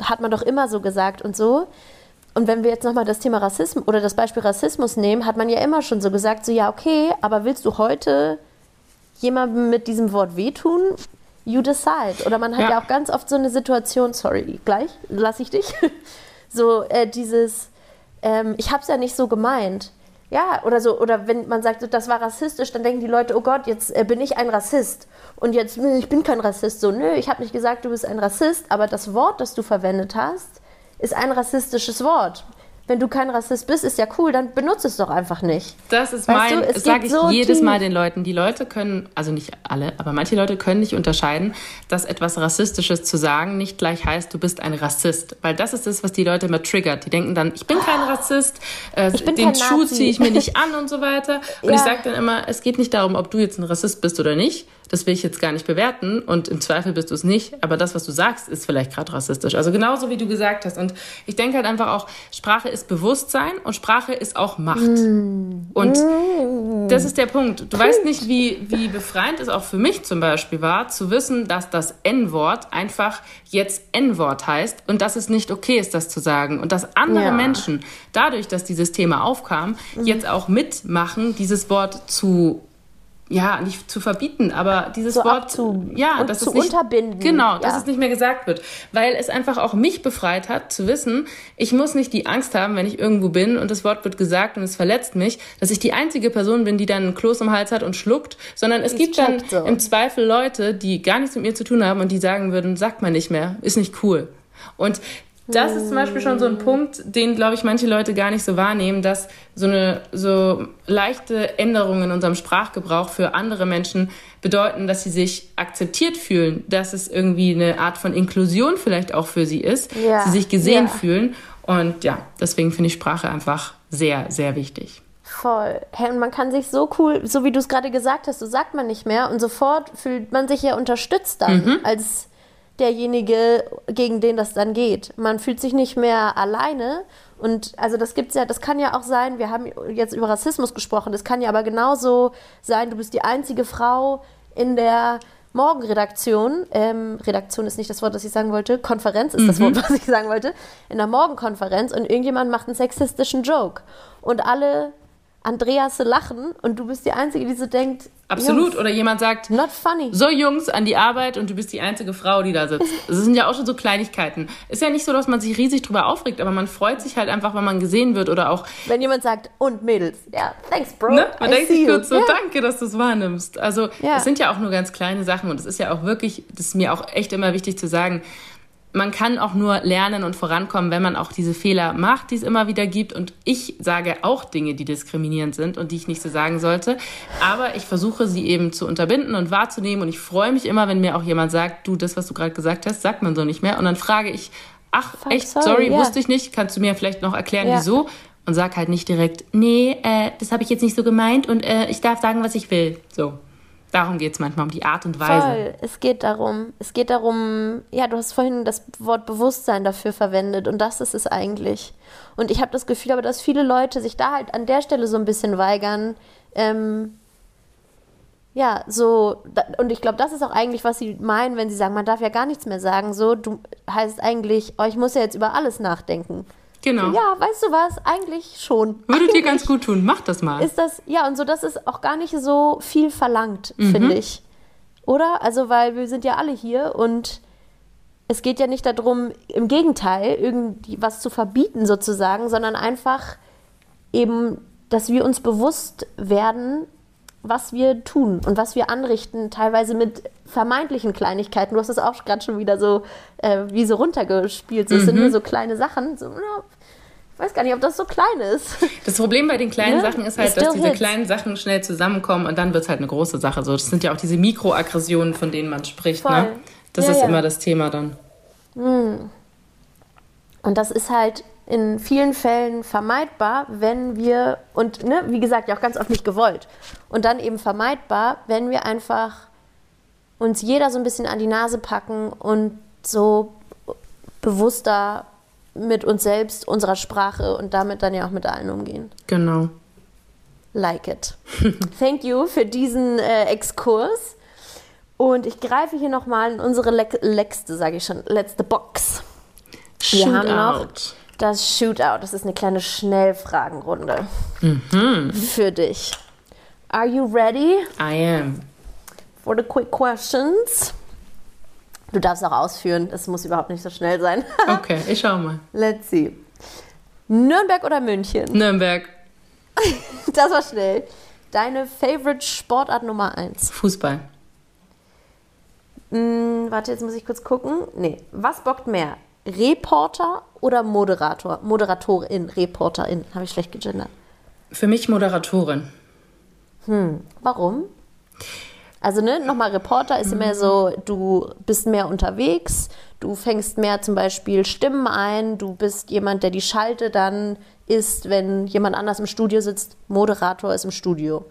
hat man doch immer so gesagt und so. Und wenn wir jetzt nochmal das Thema Rassismus oder das Beispiel Rassismus nehmen, hat man ja immer schon so gesagt, so ja, okay, aber willst du heute jemandem mit diesem Wort wehtun? You decide. Oder man hat ja, ja auch ganz oft so eine Situation, sorry, gleich, lass ich dich. so äh, dieses, ähm, ich hab's ja nicht so gemeint. Ja, oder so, oder wenn man sagt, das war rassistisch, dann denken die Leute, oh Gott, jetzt äh, bin ich ein Rassist. Und jetzt, ich bin kein Rassist. So, nö, ich habe nicht gesagt, du bist ein Rassist, aber das Wort, das du verwendet hast, ist ein rassistisches Wort wenn du kein Rassist bist, ist ja cool, dann benutze es doch einfach nicht. Das ist weißt mein, das sage ich so jedes tief. Mal den Leuten. Die Leute können, also nicht alle, aber manche Leute können nicht unterscheiden, dass etwas Rassistisches zu sagen nicht gleich heißt, du bist ein Rassist. Weil das ist das, was die Leute immer triggert. Die denken dann, ich bin kein Rassist, äh, den Schuh ziehe ich mir nicht an und so weiter. Und ja. ich sage dann immer, es geht nicht darum, ob du jetzt ein Rassist bist oder nicht das will ich jetzt gar nicht bewerten und im Zweifel bist du es nicht, aber das, was du sagst, ist vielleicht gerade rassistisch. Also genauso wie du gesagt hast. Und ich denke halt einfach auch, Sprache ist Bewusstsein und Sprache ist auch Macht. Mm. Und mm. das ist der Punkt. Du Punkt. weißt nicht, wie, wie befreiend es auch für mich zum Beispiel war, zu wissen, dass das N-Wort einfach jetzt N-Wort heißt und dass es nicht okay ist, das zu sagen. Und dass andere ja. Menschen dadurch, dass dieses Thema aufkam, mm. jetzt auch mitmachen, dieses Wort zu ja, nicht zu verbieten, aber dieses so Wort zu, ja, dass zu es nicht, unterbinden. Genau, ja. dass es nicht mehr gesagt wird, weil es einfach auch mich befreit hat zu wissen, ich muss nicht die Angst haben, wenn ich irgendwo bin und das Wort wird gesagt und es verletzt mich, dass ich die einzige Person bin, die dann einen Kloß im Hals hat und schluckt, sondern es das gibt dann so. im Zweifel Leute, die gar nichts mit mir zu tun haben und die sagen würden, sagt man nicht mehr, ist nicht cool. Und das ist zum Beispiel schon so ein Punkt, den, glaube ich, manche Leute gar nicht so wahrnehmen, dass so eine so leichte Änderungen in unserem Sprachgebrauch für andere Menschen bedeuten, dass sie sich akzeptiert fühlen, dass es irgendwie eine Art von Inklusion vielleicht auch für sie ist, ja. sie sich gesehen ja. fühlen. Und ja, deswegen finde ich Sprache einfach sehr, sehr wichtig. Voll. Hey, und man kann sich so cool, so wie du es gerade gesagt hast, so sagt man nicht mehr und sofort fühlt man sich ja unterstützt dann mhm. als derjenige, gegen den das dann geht. Man fühlt sich nicht mehr alleine. Und also das gibt's ja, das kann ja auch sein, wir haben jetzt über Rassismus gesprochen, das kann ja aber genauso sein, du bist die einzige Frau in der Morgenredaktion, ähm, Redaktion ist nicht das Wort, das ich sagen wollte, Konferenz ist mhm. das Wort, was ich sagen wollte, in der Morgenkonferenz und irgendjemand macht einen sexistischen Joke. Und alle Andreas lachen und du bist die Einzige, die so denkt. Absolut. Oder jemand sagt, not funny. So Jungs an die Arbeit und du bist die einzige Frau, die da sitzt. Das sind ja auch schon so Kleinigkeiten. Ist ja nicht so, dass man sich riesig drüber aufregt, aber man freut sich halt einfach, wenn man gesehen wird oder auch. Wenn jemand sagt, und Mädels. Ja, thanks, Bro. Ne? Man I denkt sich kurz so, yeah. danke, dass du es wahrnimmst. Also, es sind ja auch nur ganz kleine Sachen und es ist ja auch wirklich, das ist mir auch echt immer wichtig zu sagen, man kann auch nur lernen und vorankommen, wenn man auch diese Fehler macht, die es immer wieder gibt. Und ich sage auch Dinge, die diskriminierend sind und die ich nicht so sagen sollte. Aber ich versuche sie eben zu unterbinden und wahrzunehmen. Und ich freue mich immer, wenn mir auch jemand sagt, du, das, was du gerade gesagt hast, sagt man so nicht mehr. Und dann frage ich, ach, Fuck, echt, sorry, sorry yeah. wusste ich nicht. Kannst du mir vielleicht noch erklären, yeah. wieso? Und sag halt nicht direkt, nee, äh, das habe ich jetzt nicht so gemeint und äh, ich darf sagen, was ich will. So. Darum geht es manchmal, um die Art und Weise. Voll. Es geht darum, es geht darum, ja, du hast vorhin das Wort Bewusstsein dafür verwendet und das ist es eigentlich. Und ich habe das Gefühl, aber dass viele Leute sich da halt an der Stelle so ein bisschen weigern. Ähm, ja, so, und ich glaube, das ist auch eigentlich, was sie meinen, wenn sie sagen, man darf ja gar nichts mehr sagen. So, du heißt eigentlich, oh, ich muss ja jetzt über alles nachdenken. Genau. Ja, weißt du was? Eigentlich schon. Würde eigentlich dir ganz gut tun. Mach das mal. Ist das, ja, und so, das ist auch gar nicht so viel verlangt, mhm. finde ich. Oder? Also, weil wir sind ja alle hier und es geht ja nicht darum, im Gegenteil, irgendwie was zu verbieten sozusagen, sondern einfach eben, dass wir uns bewusst werden, was wir tun und was wir anrichten, teilweise mit vermeintlichen Kleinigkeiten. Du hast es auch gerade schon wieder so äh, wie so runtergespielt. Es mhm. sind nur so kleine Sachen. So, na, ich weiß gar nicht, ob das so klein ist. Das Problem bei den kleinen ja? Sachen ist halt, dass diese hits. kleinen Sachen schnell zusammenkommen und dann wird es halt eine große Sache. So, das sind ja auch diese Mikroaggressionen, von denen man spricht. Ne? Das ja, ist ja. immer das Thema dann. Hm. Und das ist halt in vielen Fällen vermeidbar, wenn wir, und ne, wie gesagt, ja auch ganz oft nicht gewollt, und dann eben vermeidbar, wenn wir einfach uns jeder so ein bisschen an die Nase packen und so bewusster mit uns selbst, unserer Sprache und damit dann ja auch mit allen umgehen. Genau. Like it. Thank you für diesen äh, Exkurs. Und ich greife hier nochmal in unsere le letzte, sage ich schon, letzte Box. Wir haben noch das Shootout. Das ist eine kleine Schnellfragenrunde mhm. für dich. Are you ready? I am. For the quick questions. Du darfst auch ausführen, es muss überhaupt nicht so schnell sein. okay, ich schau mal. Let's see. Nürnberg oder München? Nürnberg. das war schnell. Deine Favorite Sportart Nummer 1? Fußball. Hm, warte, jetzt muss ich kurz gucken. Nee, was bockt mehr? Reporter oder Moderator? Moderatorin, Reporterin. Habe ich schlecht gegendert. Für mich Moderatorin. Hm, warum? Also, ne, nochmal Reporter ist mhm. immer so, du bist mehr unterwegs, du fängst mehr zum Beispiel Stimmen ein, du bist jemand, der die Schalte dann ist, wenn jemand anders im Studio sitzt. Moderator ist im Studio.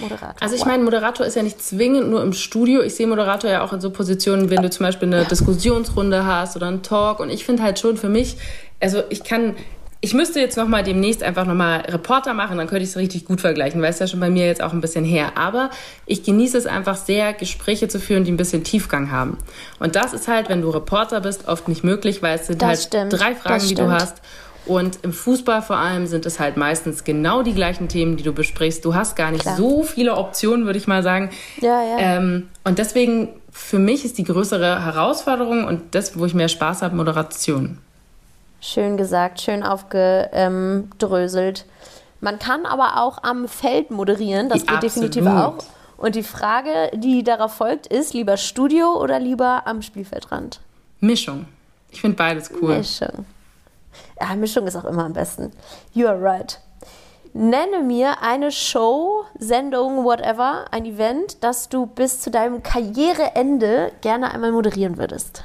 Moderator. Also ich meine, Moderator ist ja nicht zwingend nur im Studio. Ich sehe Moderator ja auch in so Positionen, wenn du zum Beispiel eine ja. Diskussionsrunde hast oder einen Talk. Und ich finde halt schon für mich, also ich kann, ich müsste jetzt noch mal demnächst einfach noch mal Reporter machen, dann könnte ich es richtig gut vergleichen, weil es ja schon bei mir jetzt auch ein bisschen her. Aber ich genieße es einfach sehr, Gespräche zu führen, die ein bisschen Tiefgang haben. Und das ist halt, wenn du Reporter bist, oft nicht möglich, weil es sind das halt stimmt. drei Fragen, die du hast. Und im Fußball vor allem sind es halt meistens genau die gleichen Themen, die du besprichst. Du hast gar nicht Klar. so viele Optionen, würde ich mal sagen. Ja, ja. Ähm, und deswegen, für mich ist die größere Herausforderung und das, wo ich mehr Spaß habe, Moderation. Schön gesagt, schön aufgedröselt. Man kann aber auch am Feld moderieren, das geht definitiv auch. Und die Frage, die darauf folgt, ist lieber Studio oder lieber am Spielfeldrand? Mischung. Ich finde beides cool. Mischung. Ja, Mischung ist auch immer am besten. You are right. Nenne mir eine Show, Sendung, whatever, ein Event, das du bis zu deinem Karriereende gerne einmal moderieren würdest.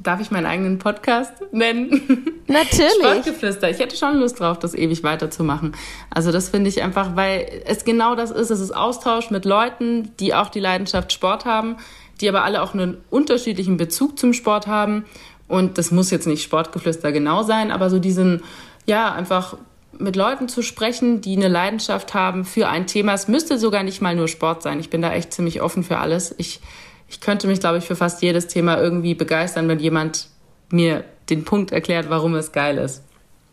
Darf ich meinen eigenen Podcast nennen? Natürlich. Sportgeflüster. Ich hätte schon Lust drauf, das ewig weiterzumachen. Also das finde ich einfach, weil es genau das ist. Es ist Austausch mit Leuten, die auch die Leidenschaft Sport haben, die aber alle auch einen unterschiedlichen Bezug zum Sport haben und das muss jetzt nicht Sportgeflüster genau sein, aber so diesen, ja, einfach mit Leuten zu sprechen, die eine Leidenschaft haben für ein Thema. Es müsste sogar nicht mal nur Sport sein. Ich bin da echt ziemlich offen für alles. Ich, ich könnte mich, glaube ich, für fast jedes Thema irgendwie begeistern, wenn jemand mir den Punkt erklärt, warum es geil ist.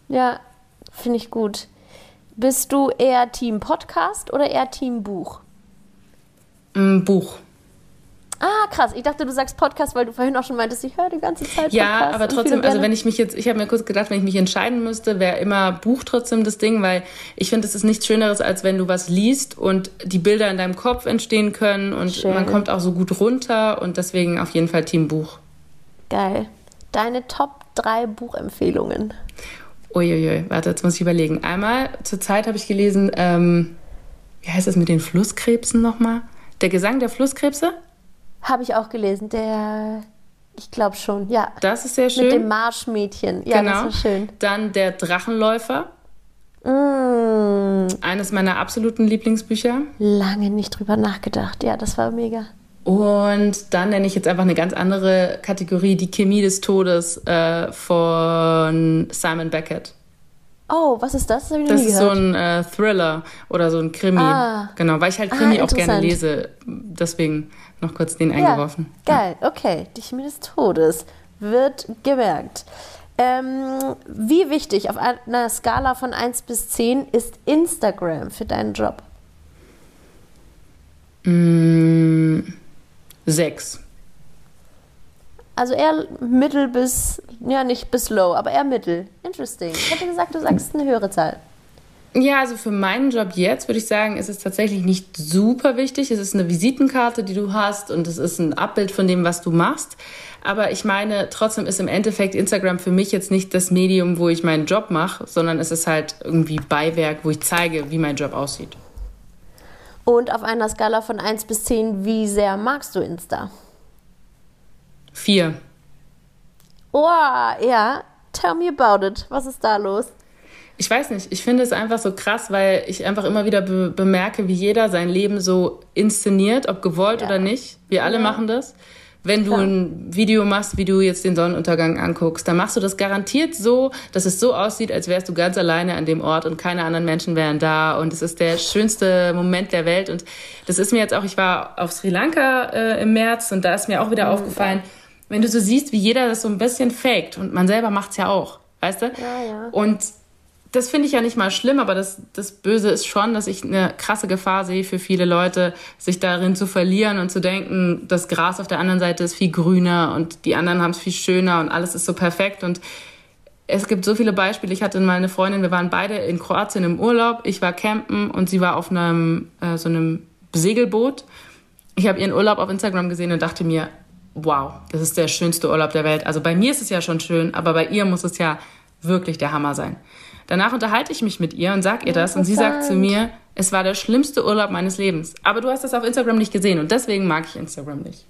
Ja, finde ich gut. Bist du eher Team Podcast oder eher Team Buch? Mm, Buch. Ah, krass. Ich dachte, du sagst Podcast, weil du vorhin auch schon meintest, ich höre die ganze Zeit Podcast. Ja, aber trotzdem, also wenn ich mich jetzt, ich habe mir kurz gedacht, wenn ich mich entscheiden müsste, wäre immer Buch trotzdem das Ding, weil ich finde, es ist nichts Schöneres, als wenn du was liest und die Bilder in deinem Kopf entstehen können und Schön. man kommt auch so gut runter und deswegen auf jeden Fall Team Buch. Geil. Deine Top 3 Buchempfehlungen. Uiuiui, warte, jetzt muss ich überlegen. Einmal, zur Zeit habe ich gelesen, ähm, wie heißt das mit den Flusskrebsen nochmal? Der Gesang der Flusskrebse? Habe ich auch gelesen. Der, ich glaube schon, ja. Das ist sehr schön. Mit dem Marschmädchen. Ja, genau. das war schön. Dann der Drachenläufer. Mm. Eines meiner absoluten Lieblingsbücher. Lange nicht drüber nachgedacht. Ja, das war mega. Und dann nenne ich jetzt einfach eine ganz andere Kategorie, die Chemie des Todes äh, von Simon Beckett. Oh, was ist das? Das, das ist so ein äh, Thriller oder so ein Krimi. Ah. Genau, weil ich halt Krimi ah, auch gerne lese. Deswegen noch kurz den eingeworfen. Ja, geil, ja. okay. Die Chemie des Todes wird gemerkt. Ähm, wie wichtig auf einer Skala von 1 bis 10 ist Instagram für deinen Job? Mm, 6. Also eher mittel bis, ja nicht bis low, aber eher mittel. Interesting. Ich hätte gesagt, du sagst eine höhere Zahl. Ja, also für meinen Job jetzt würde ich sagen, ist es tatsächlich nicht super wichtig. Es ist eine Visitenkarte, die du hast und es ist ein Abbild von dem, was du machst. Aber ich meine, trotzdem ist im Endeffekt Instagram für mich jetzt nicht das Medium, wo ich meinen Job mache, sondern es ist halt irgendwie Beiwerk, wo ich zeige, wie mein Job aussieht. Und auf einer Skala von 1 bis 10, wie sehr magst du Insta? Vier. Oh, ja. Tell me about it. Was ist da los? ich weiß nicht, ich finde es einfach so krass, weil ich einfach immer wieder be bemerke, wie jeder sein Leben so inszeniert, ob gewollt ja. oder nicht. Wir alle ja. machen das. wenn du ein Video machst, wie du jetzt den Sonnenuntergang anguckst, dann machst du das garantiert so, dass es so aussieht, als wärst du ganz alleine an dem Ort und keine anderen Menschen wären da. Und es ist der schönste Moment der Welt. Und das ist mir jetzt auch, ich war auf Sri Lanka äh, im März und da ist mir auch wieder mhm. aufgefallen, wenn du so siehst, wie jeder das so ein bisschen faked und man selber macht's ja auch, weißt du? Ja, ja. Und das finde ich ja nicht mal schlimm, aber das, das Böse ist schon, dass ich eine krasse Gefahr sehe für viele Leute, sich darin zu verlieren und zu denken, das Gras auf der anderen Seite ist viel grüner und die anderen haben es viel schöner und alles ist so perfekt. Und es gibt so viele Beispiele. Ich hatte mal eine Freundin, wir waren beide in Kroatien im Urlaub. Ich war campen und sie war auf einem, äh, so einem Segelboot. Ich habe ihren Urlaub auf Instagram gesehen und dachte mir, wow, das ist der schönste Urlaub der Welt. Also bei mir ist es ja schon schön, aber bei ihr muss es ja wirklich der Hammer sein. Danach unterhalte ich mich mit ihr und sag ihr das und sie sagt zu mir, es war der schlimmste Urlaub meines Lebens. Aber du hast das auf Instagram nicht gesehen und deswegen mag ich Instagram nicht.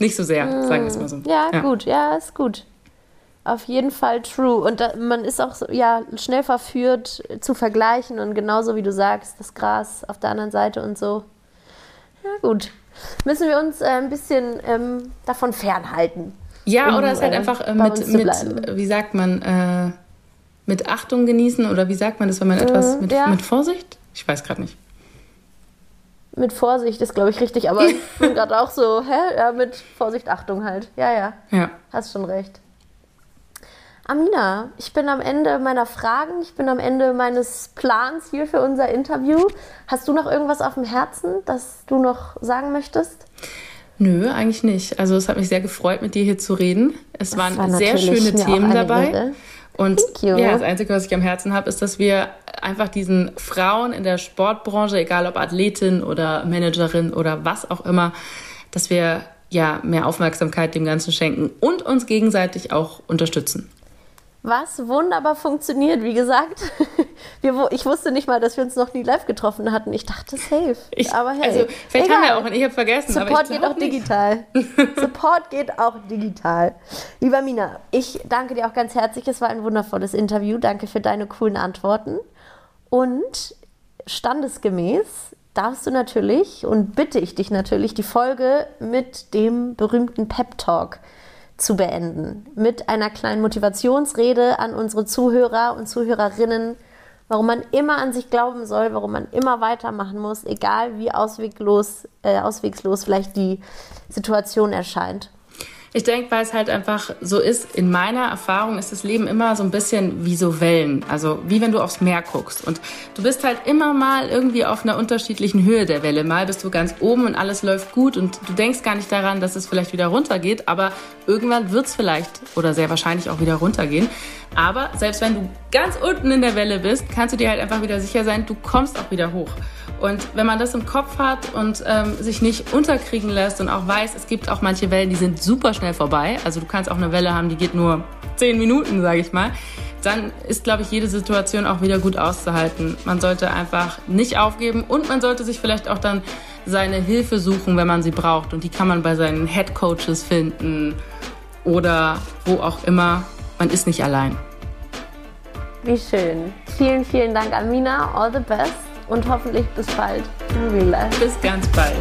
Nicht so sehr, mm. sagen wir es mal so. Ja, ja, gut, ja, ist gut. Auf jeden Fall true. Und da, man ist auch so, ja, schnell verführt zu vergleichen und genauso wie du sagst, das Gras auf der anderen Seite und so. Ja, gut. Müssen wir uns äh, ein bisschen ähm, davon fernhalten. Ja, um, oder es halt äh, einfach äh, mit, mit, wie sagt man, äh, mit Achtung genießen oder wie sagt man das, wenn man etwas mhm, mit, ja. mit Vorsicht? Ich weiß gerade nicht. Mit Vorsicht ist, glaube ich, richtig, aber ich bin gerade auch so, hä? Ja, mit Vorsicht, Achtung halt. Ja, ja. Ja. Hast schon recht. Amina, ich bin am Ende meiner Fragen, ich bin am Ende meines Plans hier für unser Interview. Hast du noch irgendwas auf dem Herzen, das du noch sagen möchtest? Nö, eigentlich nicht. Also es hat mich sehr gefreut, mit dir hier zu reden. Es das waren war sehr schöne Themen dabei. Ehre. Und ja, das Einzige, was ich am Herzen habe, ist, dass wir einfach diesen Frauen in der Sportbranche, egal ob Athletin oder Managerin oder was auch immer, dass wir ja mehr Aufmerksamkeit dem Ganzen schenken und uns gegenseitig auch unterstützen. Was wunderbar funktioniert, wie gesagt. Wir, ich wusste nicht mal, dass wir uns noch nie live getroffen hatten. Ich dachte, safe. Ich, aber hey, also, vielleicht egal. haben wir auch, und ich habe vergessen. Support geht auch nicht. digital. Support geht auch digital. Lieber Mina, ich danke dir auch ganz herzlich. Es war ein wundervolles Interview. Danke für deine coolen Antworten. Und standesgemäß darfst du natürlich und bitte ich dich natürlich, die Folge mit dem berühmten Pep Talk zu beenden. Mit einer kleinen Motivationsrede an unsere Zuhörer und Zuhörerinnen, warum man immer an sich glauben soll, warum man immer weitermachen muss, egal wie ausweglos, äh, auswegslos vielleicht die Situation erscheint. Ich denke, weil es halt einfach so ist, in meiner Erfahrung ist das Leben immer so ein bisschen wie so Wellen. Also wie wenn du aufs Meer guckst. Und du bist halt immer mal irgendwie auf einer unterschiedlichen Höhe der Welle. Mal bist du ganz oben und alles läuft gut und du denkst gar nicht daran, dass es vielleicht wieder runtergeht. Aber irgendwann wird es vielleicht oder sehr wahrscheinlich auch wieder runtergehen. Aber selbst wenn du ganz unten in der Welle bist, kannst du dir halt einfach wieder sicher sein, du kommst auch wieder hoch. Und wenn man das im Kopf hat und ähm, sich nicht unterkriegen lässt und auch weiß, es gibt auch manche Wellen, die sind super schnell vorbei. Also du kannst auch eine Welle haben, die geht nur zehn Minuten, sage ich mal. Dann ist, glaube ich, jede Situation auch wieder gut auszuhalten. Man sollte einfach nicht aufgeben und man sollte sich vielleicht auch dann seine Hilfe suchen, wenn man sie braucht. Und die kann man bei seinen Head Coaches finden oder wo auch immer. Man ist nicht allein. Wie schön. Vielen, vielen Dank, Amina. All the best und hoffentlich bis bald in Real Life. Bis ganz bald.